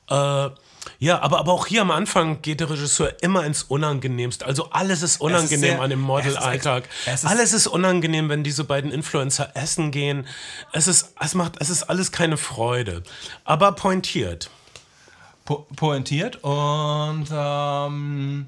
Äh, ja, aber, aber auch hier am Anfang geht der Regisseur immer ins Unangenehmste. Also alles ist unangenehm sehr- an dem ist Modelalltag. ist- Alles ist unangenehm, wenn diese beiden Influencer essen gehen. Es ist, es macht, es ist alles keine Freude. Aber pointiert. Po pointiert und, ähm,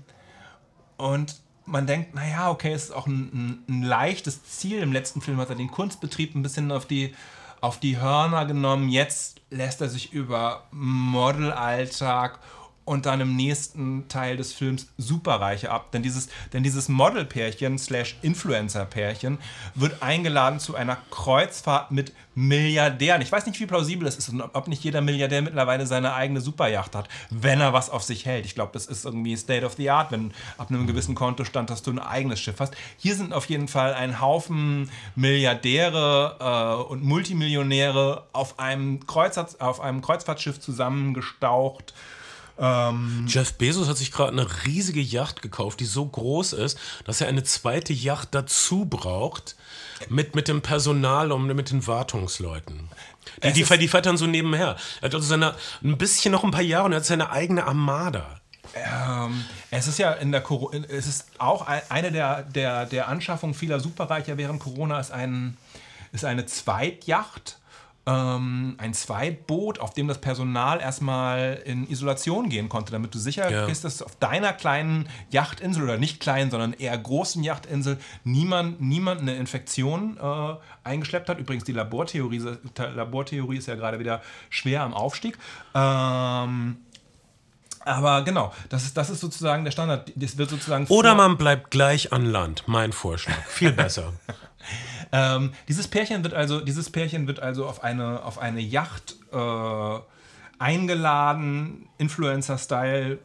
und man denkt, naja, okay, es ist auch ein, ein, ein leichtes Ziel. Im letzten Film hat er den Kunstbetrieb ein bisschen auf die, auf die Hörner genommen. Jetzt lässt er sich über Modelalltag und dann im nächsten Teil des Films Superreiche ab. Denn dieses, denn dieses Modelpärchen slash Influencer-Pärchen wird eingeladen zu einer Kreuzfahrt mit Milliardären. Ich weiß nicht, wie plausibel es ist und ob nicht jeder Milliardär mittlerweile seine eigene Superjacht hat, wenn er was auf sich hält. Ich glaube, das ist irgendwie State of the Art, wenn ab einem gewissen Kontostand, dass du ein eigenes Schiff hast. Hier sind auf jeden Fall ein Haufen Milliardäre äh, und Multimillionäre auf einem, auf einem Kreuzfahrtschiff zusammengestaucht. Jeff Bezos hat sich gerade eine riesige Yacht gekauft, die so groß ist, dass er eine zweite Yacht dazu braucht mit, mit dem Personal und mit den Wartungsleuten. Die, die, ist- die fährt dann so nebenher. Er hat also seine, ein bisschen noch ein paar Jahre und er hat seine eigene Armada. Ähm, es ist ja in der Coro es ist auch ein- eine der, der, der Anschaffungen vieler Superreicher während Corona ist, ein, ist eine Zweitjacht. Ähm, ein Zweiboot, auf dem das Personal erstmal in Isolation gehen konnte, damit du sicher Ja. bist, dass auf deiner kleinen Yachtinsel oder nicht kleinen, sondern eher großen Yachtinsel niemand, niemand eine Infektion äh, eingeschleppt hat. Übrigens, die Labortheorie, Labortheorie ist ja gerade wieder schwer am Aufstieg. Ähm, aber genau, das ist, das ist sozusagen der Standard. Das wird sozusagen Oder man bleibt gleich an Land. Mein Vorschlag. Viel besser. Ähm, dieses Pärchen wird also, dieses Pärchen wird also auf eine, auf eine Yacht äh, eingeladen, Influencer-Style.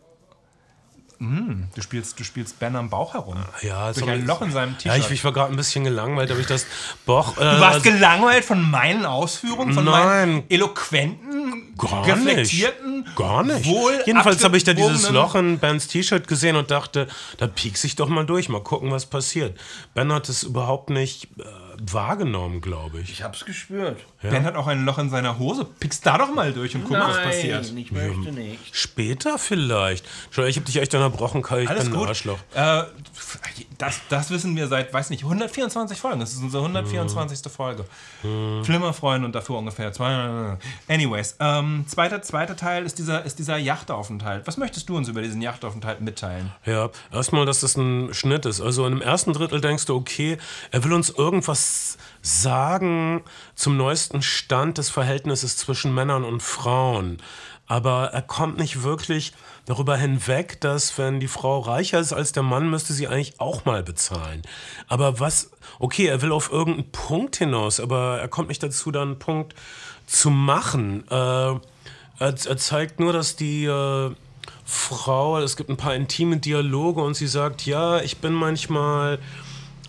Hm, du spielst, du spielst Ben am Bauch herum. Ja, Durch sorry. ein Loch in seinem Ja, T-Shirt. ich, ich war gerade ein bisschen gelangweilt, aber ich das Boch. Äh, du warst gelangweilt von meinen Ausführungen, von meinen Nein. eloquenten, Gar reflektierten, nicht. Gar nicht. wohl Jedenfalls habe ich da dieses Loch in Bens T-Shirt gesehen und dachte, da piekse ich doch mal durch, mal gucken, was passiert. Ben hat es überhaupt nicht äh, wahrgenommen, glaube ich. Ich hab's gespürt. Ben hat auch ein Loch in seiner Hose. Pickst da doch mal durch und guck, was passiert. ich möchte nicht. Später vielleicht. Schau, ich habe dich echt unterbrochen, Kai. Ich Alles bin ein gut. Arschloch. Äh, das, das wissen wir seit, weiß nicht, 124 Folgen. Das ist unsere 124. Folge. Flimmerfreunde und dafür ungefähr zwei. Anyways, ähm, zweiter, zweiter Teil ist dieser, ist dieser Yachtaufenthalt. Was möchtest du uns über diesen Yachtaufenthalt mitteilen? Ja, erstmal, dass das ein Schnitt ist. Also in dem ersten Drittel denkst du, okay, er will uns irgendwas sagen zum neuesten Stand des Verhältnisses zwischen Männern und Frauen. Aber er kommt nicht wirklich darüber hinweg, dass wenn die Frau reicher ist als der Mann, müsste sie eigentlich auch mal bezahlen. Aber was, okay, er will auf irgendeinen Punkt hinaus, aber er kommt nicht dazu, da einen Punkt zu machen. Äh, er, er zeigt nur, dass die äh, Frau, es gibt ein paar intime Dialoge und sie sagt, ja, ich bin manchmal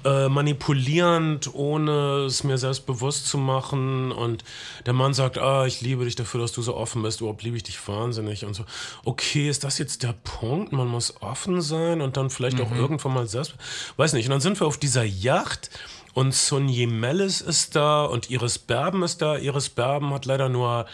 äh, manipulierend, ohne es mir selbst bewusst zu machen. Und der Mann sagt, ah, ich liebe dich dafür, dass du so offen bist. Überhaupt liebe ich dich wahnsinnig. Und so, okay, ist das jetzt der Punkt? Man muss offen sein und dann vielleicht auch irgendwann mal selbst. Weiß nicht. Und dann sind wir auf dieser Yacht. Und Sun Yemelis ist da und Iris Berben ist da. Iris Berben hat leider nur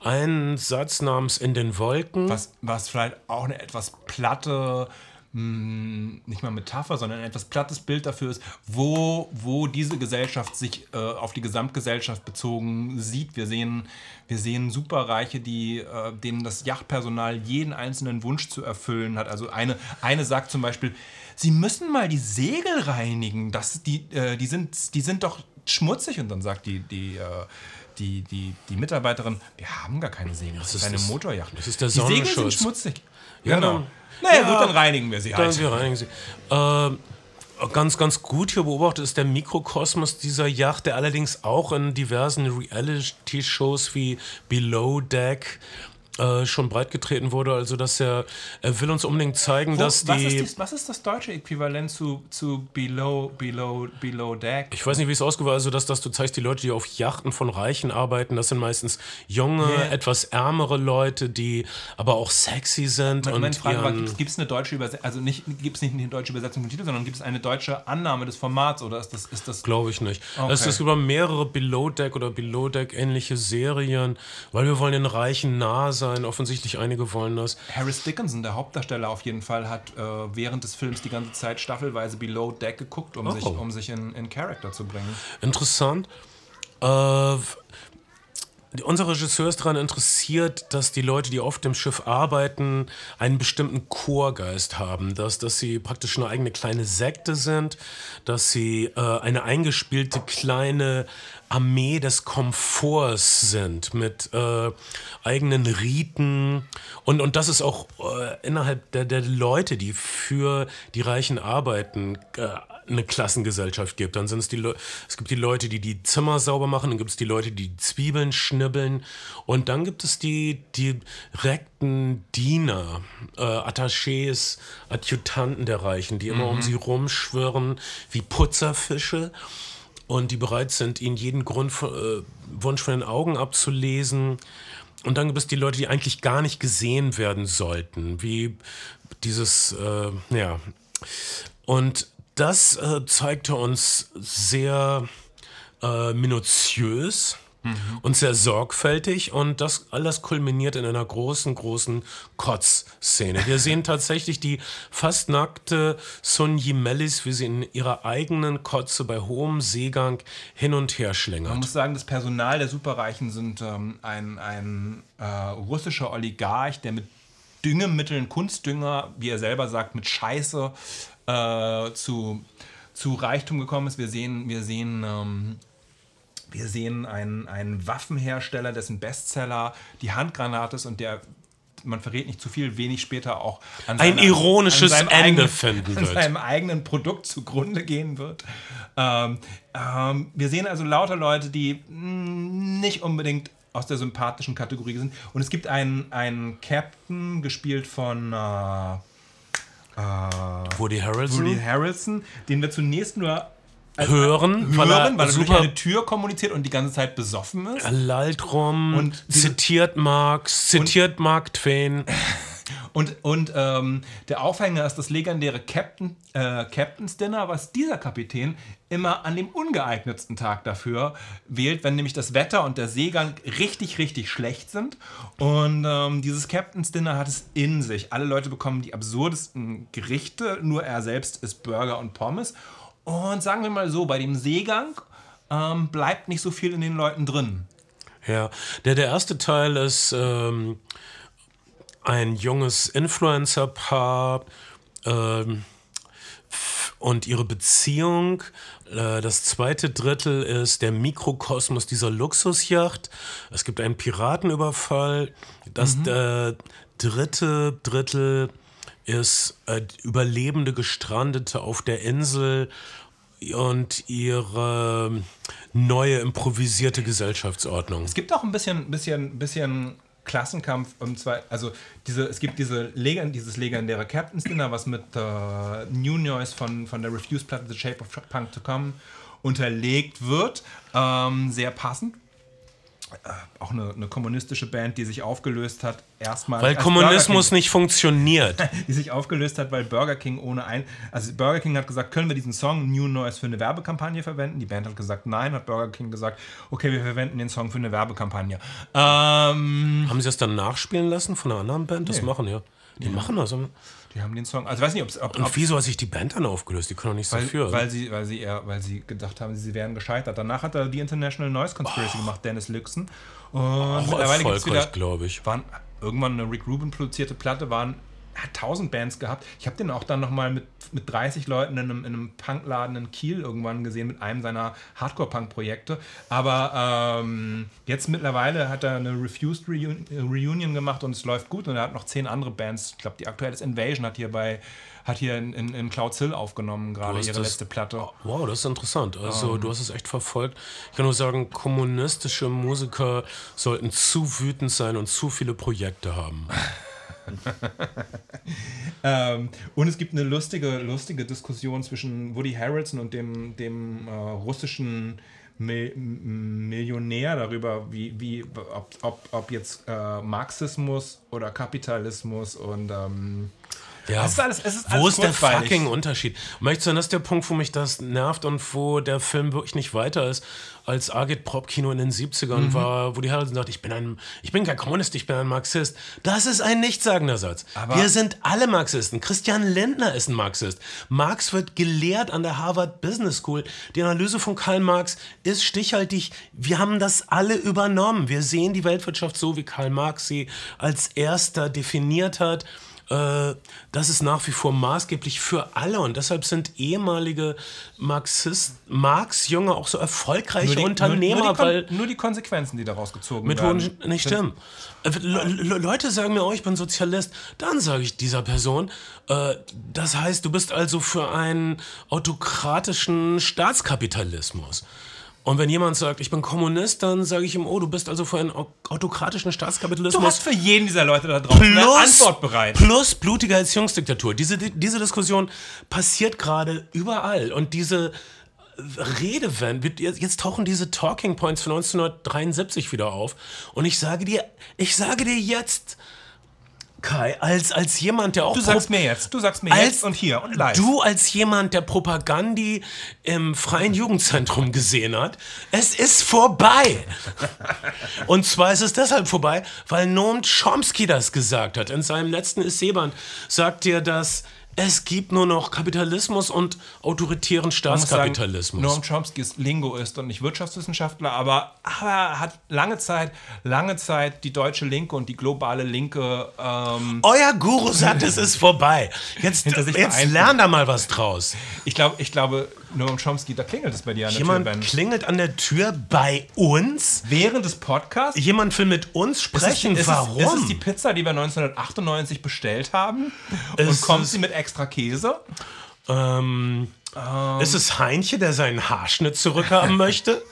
einen Satz namens In den Wolken. Was, was vielleicht auch eine etwas platte, mh, nicht mal Metapher, sondern ein etwas plattes Bild dafür ist, wo, wo diese Gesellschaft sich äh, auf die Gesamtgesellschaft bezogen sieht. Wir sehen, wir sehen Superreiche, die, äh, denen das Yachtpersonal jeden einzelnen Wunsch zu erfüllen hat. Also eine, eine sagt zum Beispiel, Sie müssen mal die Segel reinigen. Das, die, äh, die, sind, die sind doch schmutzig. Und dann sagt die, die, äh, die, die, die Mitarbeiterin, wir haben gar keine Segel. Das, ist ist eine das- Motorjacht. das ist der die Segel sind schmutzig. Ja, genau. dann- naja, Ja, gut, dann reinigen wir sie Dann halt. wir reinigen sie. Ähm, ganz, ganz gut hier beobachtet ist der Mikrokosmos dieser Yacht, der allerdings auch in diversen Reality-Shows wie Below Deck äh, schon breitgetreten wurde. Also, dass er, er will uns unbedingt zeigen, Wo, dass was, die. ist dies, was ist das deutsche Äquivalent zu, zu Below, Below, Below Deck? Ich weiß nicht, wie es ausgewählt Also, dass, dass du zeigst, die Leute, die auf Yachten von Reichen arbeiten, das sind meistens junge, Ja. etwas ärmere Leute, die aber auch sexy sind. Meine, und meine Frage war, gibt es eine deutsche Übersetzung, also nicht, gibt es nicht eine deutsche Übersetzung vom Titel, sondern gibt es eine deutsche Annahme des Formats oder ist das, ist das Glaube ich nicht. Okay. Es ist über mehrere Below Deck oder Below Deck ähnliche Serien, weil wir wollen den Reichen nah sein. Offensichtlich einige wollen das. Harris Dickinson, der Hauptdarsteller auf jeden Fall, hat äh, während des Films die ganze Zeit staffelweise Below Deck geguckt, um Oh. sich, um sich in, in Character zu bringen. Interessant. Äh, unser Regisseur ist daran interessiert, dass die Leute, die auf dem Schiff arbeiten, einen bestimmten Chorgeist haben. Dass, dass sie praktisch eine eigene kleine Sekte sind, dass sie äh, eine eingespielte kleine Armee des Komforts sind mit äh, eigenen Riten. Und, und das ist auch äh, innerhalb der, der Leute, die für die Reichen arbeiten, äh, eine Klassengesellschaft gibt. Dann sind es die Leute, es gibt die Leute, die die Zimmer sauber machen, dann gibt es die Leute, die die Zwiebeln schnibbeln und dann gibt es die direkten Diener, äh, Attachés, Adjutanten der Reichen, die immer um sie rumschwirren wie Putzerfische und die bereit sind, ihnen jeden Grund, von- äh, Wunsch von den Augen abzulesen. Und dann gibt es die Leute, die eigentlich gar nicht gesehen werden sollten, wie dieses, äh, ja. Und das äh, zeigte uns sehr äh, minutiös. und sehr sorgfältig und das alles kulminiert in einer großen, großen Kotzszene. Wir sehen tatsächlich die fast nackte Sun Yimelis, wie sie in ihrer eigenen Kotze bei hohem Seegang hin und her Man schlingert. muss sagen, das Personal der Superreichen sind ähm, ein, ein äh, russischer Oligarch, der mit Düngemitteln, Kunstdünger, wie er selber sagt, mit Scheiße äh, zu, zu Reichtum gekommen ist. Wir sehen, wir sehen, ähm, wir sehen einen, einen Waffenhersteller, dessen Bestseller die Handgranate ist und der man verrät nicht zu viel, wenig später auch an Ein ironisches seinem Ende eigenen- finden an wird. seinem eigenen Produkt zugrunde gehen wird. Ähm, ähm, wir sehen also lauter Leute, die mh, nicht unbedingt aus der sympathischen Kategorie sind. Und es gibt einen, einen Captain, gespielt von äh, Woody Harrelson Woody Harrelson, den wir zunächst nur hören, weil hören, er weil er durch eine Tür kommuniziert und die ganze Zeit besoffen ist. er lallt rum, Und zitiert Marx, zitiert Mark Twain. Und, und ähm, der Aufhänger ist das legendäre Captain, äh, Captain's Dinner, was dieser Kapitän immer an dem ungeeignetsten Tag dafür wählt, wenn nämlich das Wetter und der Seegang richtig, richtig schlecht sind. Und ähm, dieses Captain's Dinner hat es in sich. Alle Leute bekommen die absurdesten Gerichte, nur er selbst isst Burger und Pommes. Und sagen wir mal so, bei dem Seegang ähm, bleibt nicht so viel in den Leuten drin. Ja, der, der erste Teil ist ähm, ein junges Influencer-Paar ähm, und ihre Beziehung. Äh, das zweite Drittel ist der Mikrokosmos dieser Luxusjacht. Es gibt einen Piratenüberfall. Das äh, dritte Drittel ist äh, Überlebende Gestrandete auf der Insel und ihre neue improvisierte Gesellschaftsordnung. Es gibt auch ein bisschen, bisschen, bisschen Klassenkampf und zwar, also diese, es gibt diese Legend, dieses legendäre Captain's Dinner, was mit äh, New Noise von, von der Refuse-Platte The Shape of Punk to Come unterlegt wird. Ähm, sehr passend. Äh, auch eine, eine kommunistische Band, die sich aufgelöst hat, erstmal. Weil Kommunismus nicht funktioniert. die sich aufgelöst hat, weil Burger King ohne ein. Also Burger King hat gesagt, können wir diesen Song New Noise für eine Werbekampagne verwenden? Die Band hat gesagt, nein. Hat Burger King gesagt, okay, wir verwenden den Song für eine Werbekampagne. Ähm, Haben sie das dann nachspielen lassen von einer anderen Band? Das machen ja. Die machen das. Und die haben den Song. Also weiß nicht, ob, ob wieso hat sich die Band dann aufgelöst? Die können doch nichts weil, dafür. weil sie, weil sie eher, weil sie gedacht haben, sie wären gescheitert. Danach hat er die International Noise Conspiracy gemacht, Dennis Lixon. Und Auch mittlerweile gibt's erfolgreich, glaube ich. waren irgendwann eine Rick Rubin produzierte Platte, waren hat 1000 Bands gehabt. Ich habe den auch dann nochmal mit, mit 30 Leuten in einem, in einem Punkladen in Kiel irgendwann gesehen, mit einem seiner Hardcore-Punk-Projekte. Aber ähm, jetzt mittlerweile hat er eine Refused Reun Reunion gemacht und es läuft gut. Und er hat noch zehn andere Bands. Ich glaube, die aktuelle Invasion, hat hier bei hat hier in, in, in Cloud Hill aufgenommen, gerade ihre das- letzte Platte. Wow, das ist interessant. Also, Ähm. du hast es echt verfolgt. Ich kann nur sagen, kommunistische Musiker sollten zu wütend sein und zu viele Projekte haben. Ähm, und es gibt eine lustige, lustige Diskussion zwischen Woody Harrelson und dem, dem äh, russischen Mil Millionär darüber, wie, wie, ob, ob, ob jetzt äh, Marxismus oder Kapitalismus und ähm, Ja, ist alles- es ist wo ist der fucking Unterschied? Möchtest du sagen, das ist der Punkt, wo mich das nervt und wo der Film wirklich nicht weiter ist, als Agit Prop Kino in den 70ern Mhm. war, wo die Harrelson sagt, ich bin ein, ich bin kein Kommunist, ich bin ein Marxist. Das ist ein nichtssagender Satz. Aber- Wir sind alle Marxisten. Christian Lindner ist ein Marxist. Marx wird gelehrt an der Harvard Business School. Die Analyse von Karl Marx ist stichhaltig. Wir haben das alle übernommen. Wir sehen die Weltwirtschaft so, wie Karl Marx sie als erster definiert hat. Äh, das ist nach wie vor maßgeblich für alle und deshalb sind ehemalige Marxist, Marx-Jünger auch so erfolgreiche Unternehmer, nur, die, Kon- weil nur die Konsequenzen, die daraus gezogen Methoden werden. nicht stimmen. Äh, Le Le Leute sagen mir, oh, ich bin Sozialist. Dann sage ich dieser Person, äh, das heißt, du bist also für einen autokratischen Staatskapitalismus. Und wenn jemand sagt, ich bin Kommunist, dann sage ich ihm, oh, du bist also für einen au- autokratischen Du Staatskapitalismus. hast für jeden dieser Leute da draußen eine Antwort bereit. Plus blutige Erziehungsdiktatur. Diese, diese Diskussion passiert gerade überall. Und diese Redewendung, jetzt, jetzt tauchen diese Talking Points von 1973 wieder auf. Und ich sage dir, ich sage dir jetzt, Kai, als, als jemand, der auch. Du sagst mir jetzt, du sagst mir als, jetzt und hier und live. Du als jemand, der Propagandi im Freien Jugendzentrum gesehen hat, es ist vorbei. und zwar ist es deshalb vorbei, weil Noam Chomsky das gesagt hat. In seinem letzten Essay-Band sagt er, dass es gibt nur noch Kapitalismus und autoritären Staatskapitalismus. Noam Chomsky ist Linguist und nicht Wirtschaftswissenschaftler, aber, aber hat lange Zeit, lange Zeit die deutsche Linke und die globale Linke. Ähm, Euer Guru sagt, es ist vorbei. Jetzt, jetzt vereint. lern da mal was draus. ich glaube, ich glaube, Noam Chomsky, da klingelt es bei dir an der Jemand Tür, Ben. klingelt an der Tür bei uns. Während des Podcasts Jemand will mit uns sprechen. Ist es, Warum? Ist es die Pizza, die wir 1998 bestellt haben? Es Und kommt ist- sie mit extra Käse? Ähm, ist es Heinche, der seinen Haarschnitt zurückhaben möchte?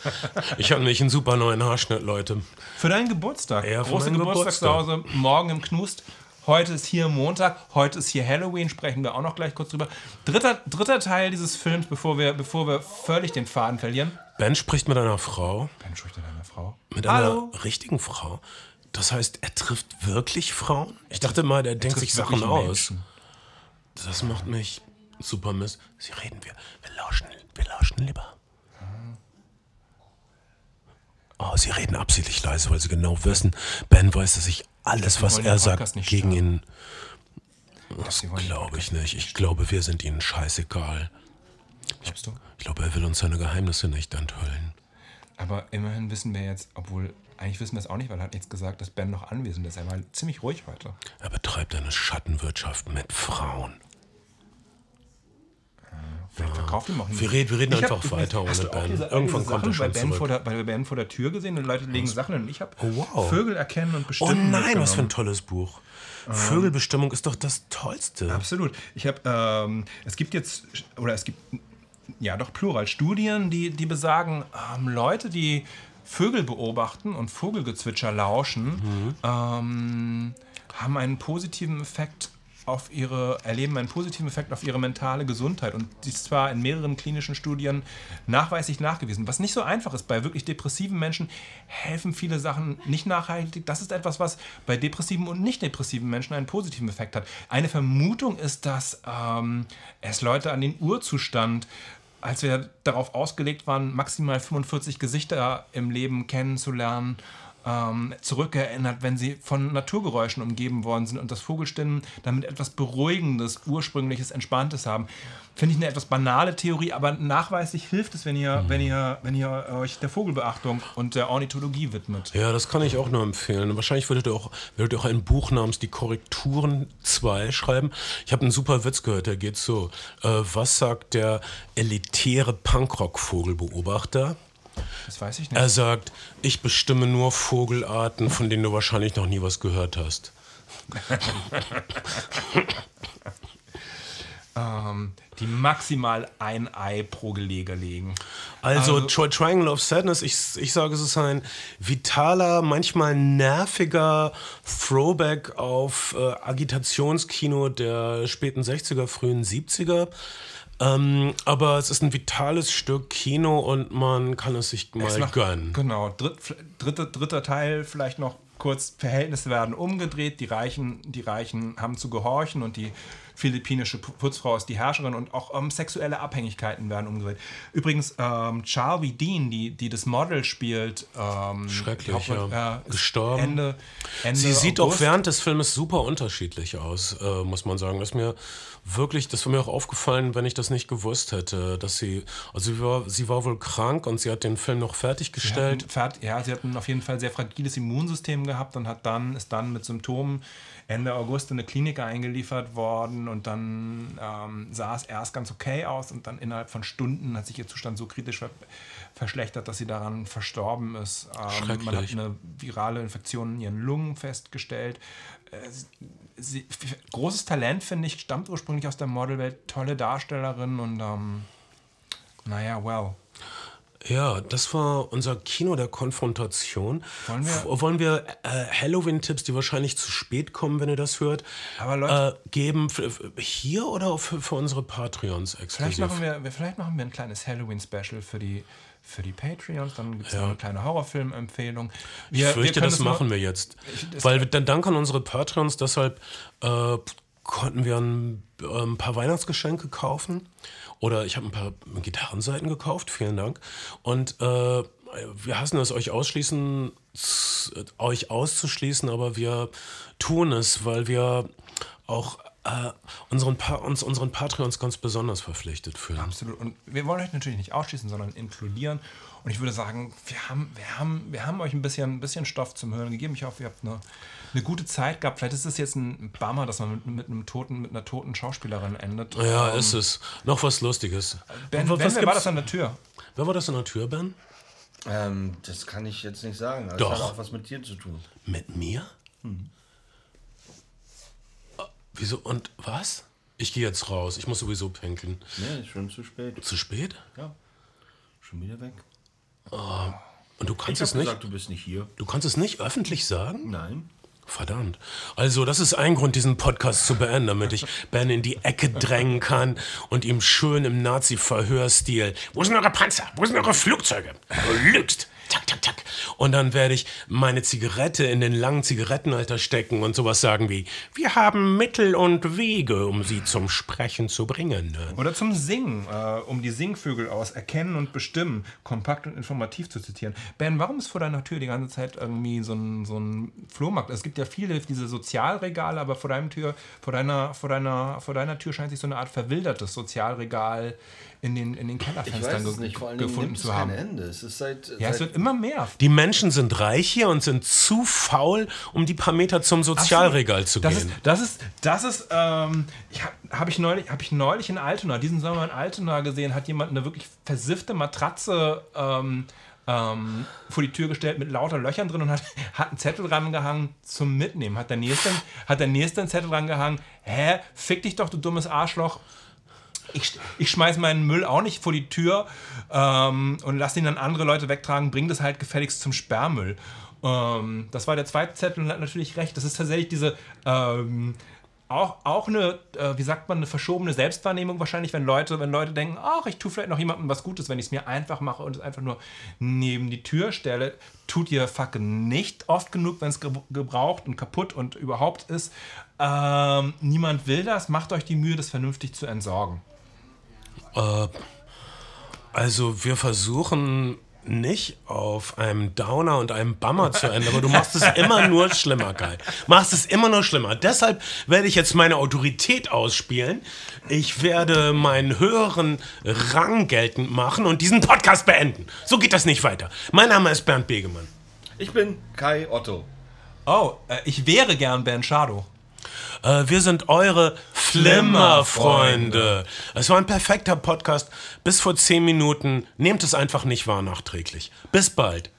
Ich habe nämlich einen super neuen Haarschnitt, Leute. Für deinen Geburtstag. Ja, Große Geburtstagspause. Morgen im Knust. Heute ist hier Montag. Heute ist hier Halloween. Sprechen wir auch noch gleich kurz drüber. Dritter, dritter Teil dieses Films, bevor wir, bevor wir völlig den Faden verlieren. Ben spricht mit einer Frau, Ben spricht an deiner Frau. mit Hallo. einer richtigen Frau. Das heißt, er trifft wirklich Frauen? Ich dachte mal, der denkt sich Sachen aus. Das macht mich super miss. Sie reden wir. Wir lauschen, wir lauschen lieber. Oh, sie reden absichtlich leise, weil sie genau wissen, Ben weiß, dass ich alles, was er sagt, gegen ihn. Das glaube ich nicht. Ich glaube, wir sind ihnen scheißegal. Glaubst du? Ich glaube, er will uns seine Geheimnisse nicht enthüllen. Aber immerhin wissen wir jetzt, obwohl eigentlich wissen wir es auch nicht, weil er hat jetzt gesagt, dass Ben noch anwesend ist. Er war ziemlich ruhig heute. Er betreibt eine Schattenwirtschaft mit Frauen. Vielleicht verkauft ihm auch Wir reden, wir reden hab einfach übrigens- weiter ohne Ben. Irgendwann kommt er schon bei ben Vor der, bei Ben vor der Tür gesehen und Leute legen Sachen hin und ich habe Oh, wow. Vögel erkennen und Oh bestimmen. nein, was für ein tolles Buch. Vögelbestimmung ist doch das Tollste. Absolut. Ich habe, ähm, es gibt jetzt, oder es gibt, ja doch Plural, Studien, die, die besagen, ähm, Leute, die Vögel beobachten und Vogelgezwitscher lauschen, ähm, haben einen positiven Effekt auf ihre, erleben einen positiven Effekt auf ihre mentale Gesundheit. Und dies zwar in mehreren klinischen Studien nachweislich nachgewiesen. Was nicht so einfach ist, bei wirklich depressiven Menschen helfen viele Sachen nicht nachhaltig. Das ist etwas, was bei depressiven und nicht depressiven Menschen einen positiven Effekt hat. Eine Vermutung ist, dass ähm, es Leute an den Urzustand als wir darauf ausgelegt waren, maximal 45 Gesichter im Leben kennenzulernen, ähm, zurückerinnert, wenn sie von Naturgeräuschen umgeben worden sind und das Vogelstimmen damit etwas Beruhigendes, Ursprüngliches, Entspanntes haben. Finde ich eine etwas banale Theorie, aber nachweislich hilft es, wenn ihr, wenn ihr, wenn ihr euch der Vogelbeachtung und der Ornithologie widmet. Ja, das kann ich auch nur empfehlen. Wahrscheinlich würdet ihr auch, würdet ihr auch ein Buch namens Die Korrekturen 2 schreiben. Ich habe einen super Witz gehört, der geht so. Äh, was sagt der elitäre Punkrock-Vogelbeobachter? Das weiß ich nicht. Er sagt, ich bestimme nur Vogelarten, von denen du wahrscheinlich noch nie was gehört hast. ähm, die maximal ein Ei pro Gelege legen. Also, Tri Triangle of Sadness, ich, ich sage, es ist ein vitaler, manchmal nerviger Throwback auf äh, Agitationskino der späten 60er, frühen 70er. Ähm, aber es ist ein vitales Stück Kino und man kann es sich mal Es macht- gönnen. Genau, dritt, dritter, dritter Teil vielleicht noch kurz, Verhältnisse werden umgedreht, die Reichen, die Reichen haben zu gehorchen und die philippinische Pu- Putzfrau ist die Herrscherin und auch ähm, sexuelle Abhängigkeiten werden umgedreht. Übrigens, ähm, Charlie Dean, die, die das Model spielt, ähm, Schrecklich, ja. ist Gestorben. Ende, Ende Sie sieht auch August. während des Filmes super unterschiedlich aus, äh, muss man sagen. Das ist mir wirklich, das wäre mir auch aufgefallen, wenn ich das nicht gewusst hätte, dass sie, also sie war, sie war wohl krank und sie hat den Film noch fertiggestellt. Fährt, ja, sie hat ein auf jeden Fall sehr fragiles Immunsystem gehabt und hat dann, ist dann mit Symptomen Ende August in eine Klinik eingeliefert worden und dann ähm, sah es erst ganz okay aus und dann innerhalb von Stunden hat sich ihr Zustand so kritisch ver verschlechtert, dass sie daran verstorben ist. Ähm, man hat eine virale Infektion in ihren Lungen festgestellt. Äh, sie, großes Talent, finde ich, stammt ursprünglich aus der Modelwelt, tolle Darstellerin und ähm, naja, well. Ja, das war unser Kino der Konfrontation. Wollen wir- wollen wir äh, Halloween-Tipps, die wahrscheinlich zu spät kommen, wenn ihr das hört, Leute- äh, geben hier oder für, für unsere Patreons Vielleicht exklusiv? machen, wir, vielleicht machen wir ein kleines Halloween-Special für die, für die Patreons. Dann gibt es noch eine kleine Horrorfilm-Empfehlung. Ich fürchte, das machen wir jetzt. Weil dann dank an unsere Patreons, deshalb äh, konnten wir ein, äh, ein paar Weihnachtsgeschenke kaufen. Oder ich habe ein paar Gitarrenseiten gekauft, vielen Dank. Und äh, wir hassen es, euch ausschließen, euch auszuschließen, aber wir tun es, weil wir auch äh, unseren, pa uns unseren Patreons ganz besonders verpflichtet fühlen. Absolut. Und wir wollen euch natürlich nicht ausschließen, sondern inkludieren. Und ich würde sagen, wir haben, wir haben, wir haben euch ein bisschen, ein bisschen Stoff zum Hören gegeben. Ich hoffe, ihr habt eine, eine gute Zeit gehabt. Vielleicht ist es jetzt ein Bummer, dass man mit, mit, einem toten, mit einer toten Schauspielerin endet. Ja, ist es. Noch was Lustiges. Ben, was, ben, was wer war das an der Tür? Wer war das in der Tür, Ben? Ähm, das kann ich jetzt nicht sagen. Das Doch. hat auch was mit dir zu tun. Mit mir? Äh, Wieso? Und was? Ich gehe jetzt raus. Ich muss sowieso pinkeln. Nee, ist schon zu spät. Zu spät? Ja. Schon wieder weg. Und du kannst Ich es habe nicht. gesagt, du bist nicht hier. Du kannst es nicht öffentlich sagen? Nein. Verdammt. Also, das ist ein Grund, diesen Podcast zu beenden, damit ich Ben in die Ecke drängen kann und ihm schön im Nazi-Verhörstil. Wo sind eure Panzer? Wo sind eure Flugzeuge? Du lügst. Tak, tak, tak. Und dann werde ich meine Zigarette in den langen Zigarettenhalter stecken und sowas sagen wie: Wir haben Mittel und Wege, um sie zum Sprechen zu bringen. ne?" Oder zum Singen, äh, um die Singvögel aus Erkennen und Bestimmen kompakt und informativ zu zitieren. Ben, warum ist vor deiner Tür die ganze Zeit irgendwie so ein, so ein Flohmarkt? Es gibt ja viele diese Sozialregale, aber vor, deinem Tür, vor, deiner, vor, deiner, vor deiner Tür scheint sich so eine Art verwildertes Sozialregal in den, in den Kellerfenstern es ge- nicht. Vor allen Dingen gefunden es zu kein haben. Ende. Es ist seit, Ja, es seit wird immer mehr. Die Menschen sind reich hier und sind zu faul, um die paar Meter zum Sozialregal zu das gehen. Ist, das ist, das ist, ähm, ich habe hab ich, neulich, hab ich neulich in Altona, diesen Sommer in Altona gesehen, hat jemand eine wirklich versiffte Matratze ähm, ähm, vor die Tür gestellt mit lauter Löchern drin und hat, hat einen Zettel rangehangen zum Mitnehmen. Hat der Nächste, hat der Nächste einen Zettel rangehangen, hä, fick dich doch, du dummes Arschloch. Ich, ich schmeiß meinen Müll auch nicht vor die Tür ähm, und lass ihn dann andere Leute wegtragen, bring das halt gefälligst zum Sperrmüll. Ähm, das war der zweite Zettel und hat natürlich recht. Das ist tatsächlich diese ähm, auch, auch eine, äh, wie sagt man, eine verschobene Selbstwahrnehmung wahrscheinlich, wenn Leute, wenn Leute denken, ach, ich tue vielleicht noch jemandem was Gutes, wenn ich es mir einfach mache und es einfach nur neben die Tür stelle. Tut ihr fucking nicht oft genug, wenn es ge gebraucht und kaputt und überhaupt ist. Ähm, niemand will das. Macht euch die Mühe, das vernünftig zu entsorgen. Also wir versuchen nicht auf einem Downer und einem Bummer zu enden, aber du machst es immer nur schlimmer, Kai. Machst es immer nur schlimmer. Deshalb werde ich jetzt meine Autorität ausspielen. Ich werde meinen höheren Rang geltend machen und diesen Podcast beenden. So geht das nicht weiter. Mein Name ist Bernd Begemann. Ich bin Kai Otto. Oh, äh, ich wäre gern Ben Shadow. Äh, wir sind eure Flimmerfreunde. Es war ein perfekter Podcast. Bis vor zehn Minuten. Nehmt es einfach nicht wahr nachträglich. Bis bald.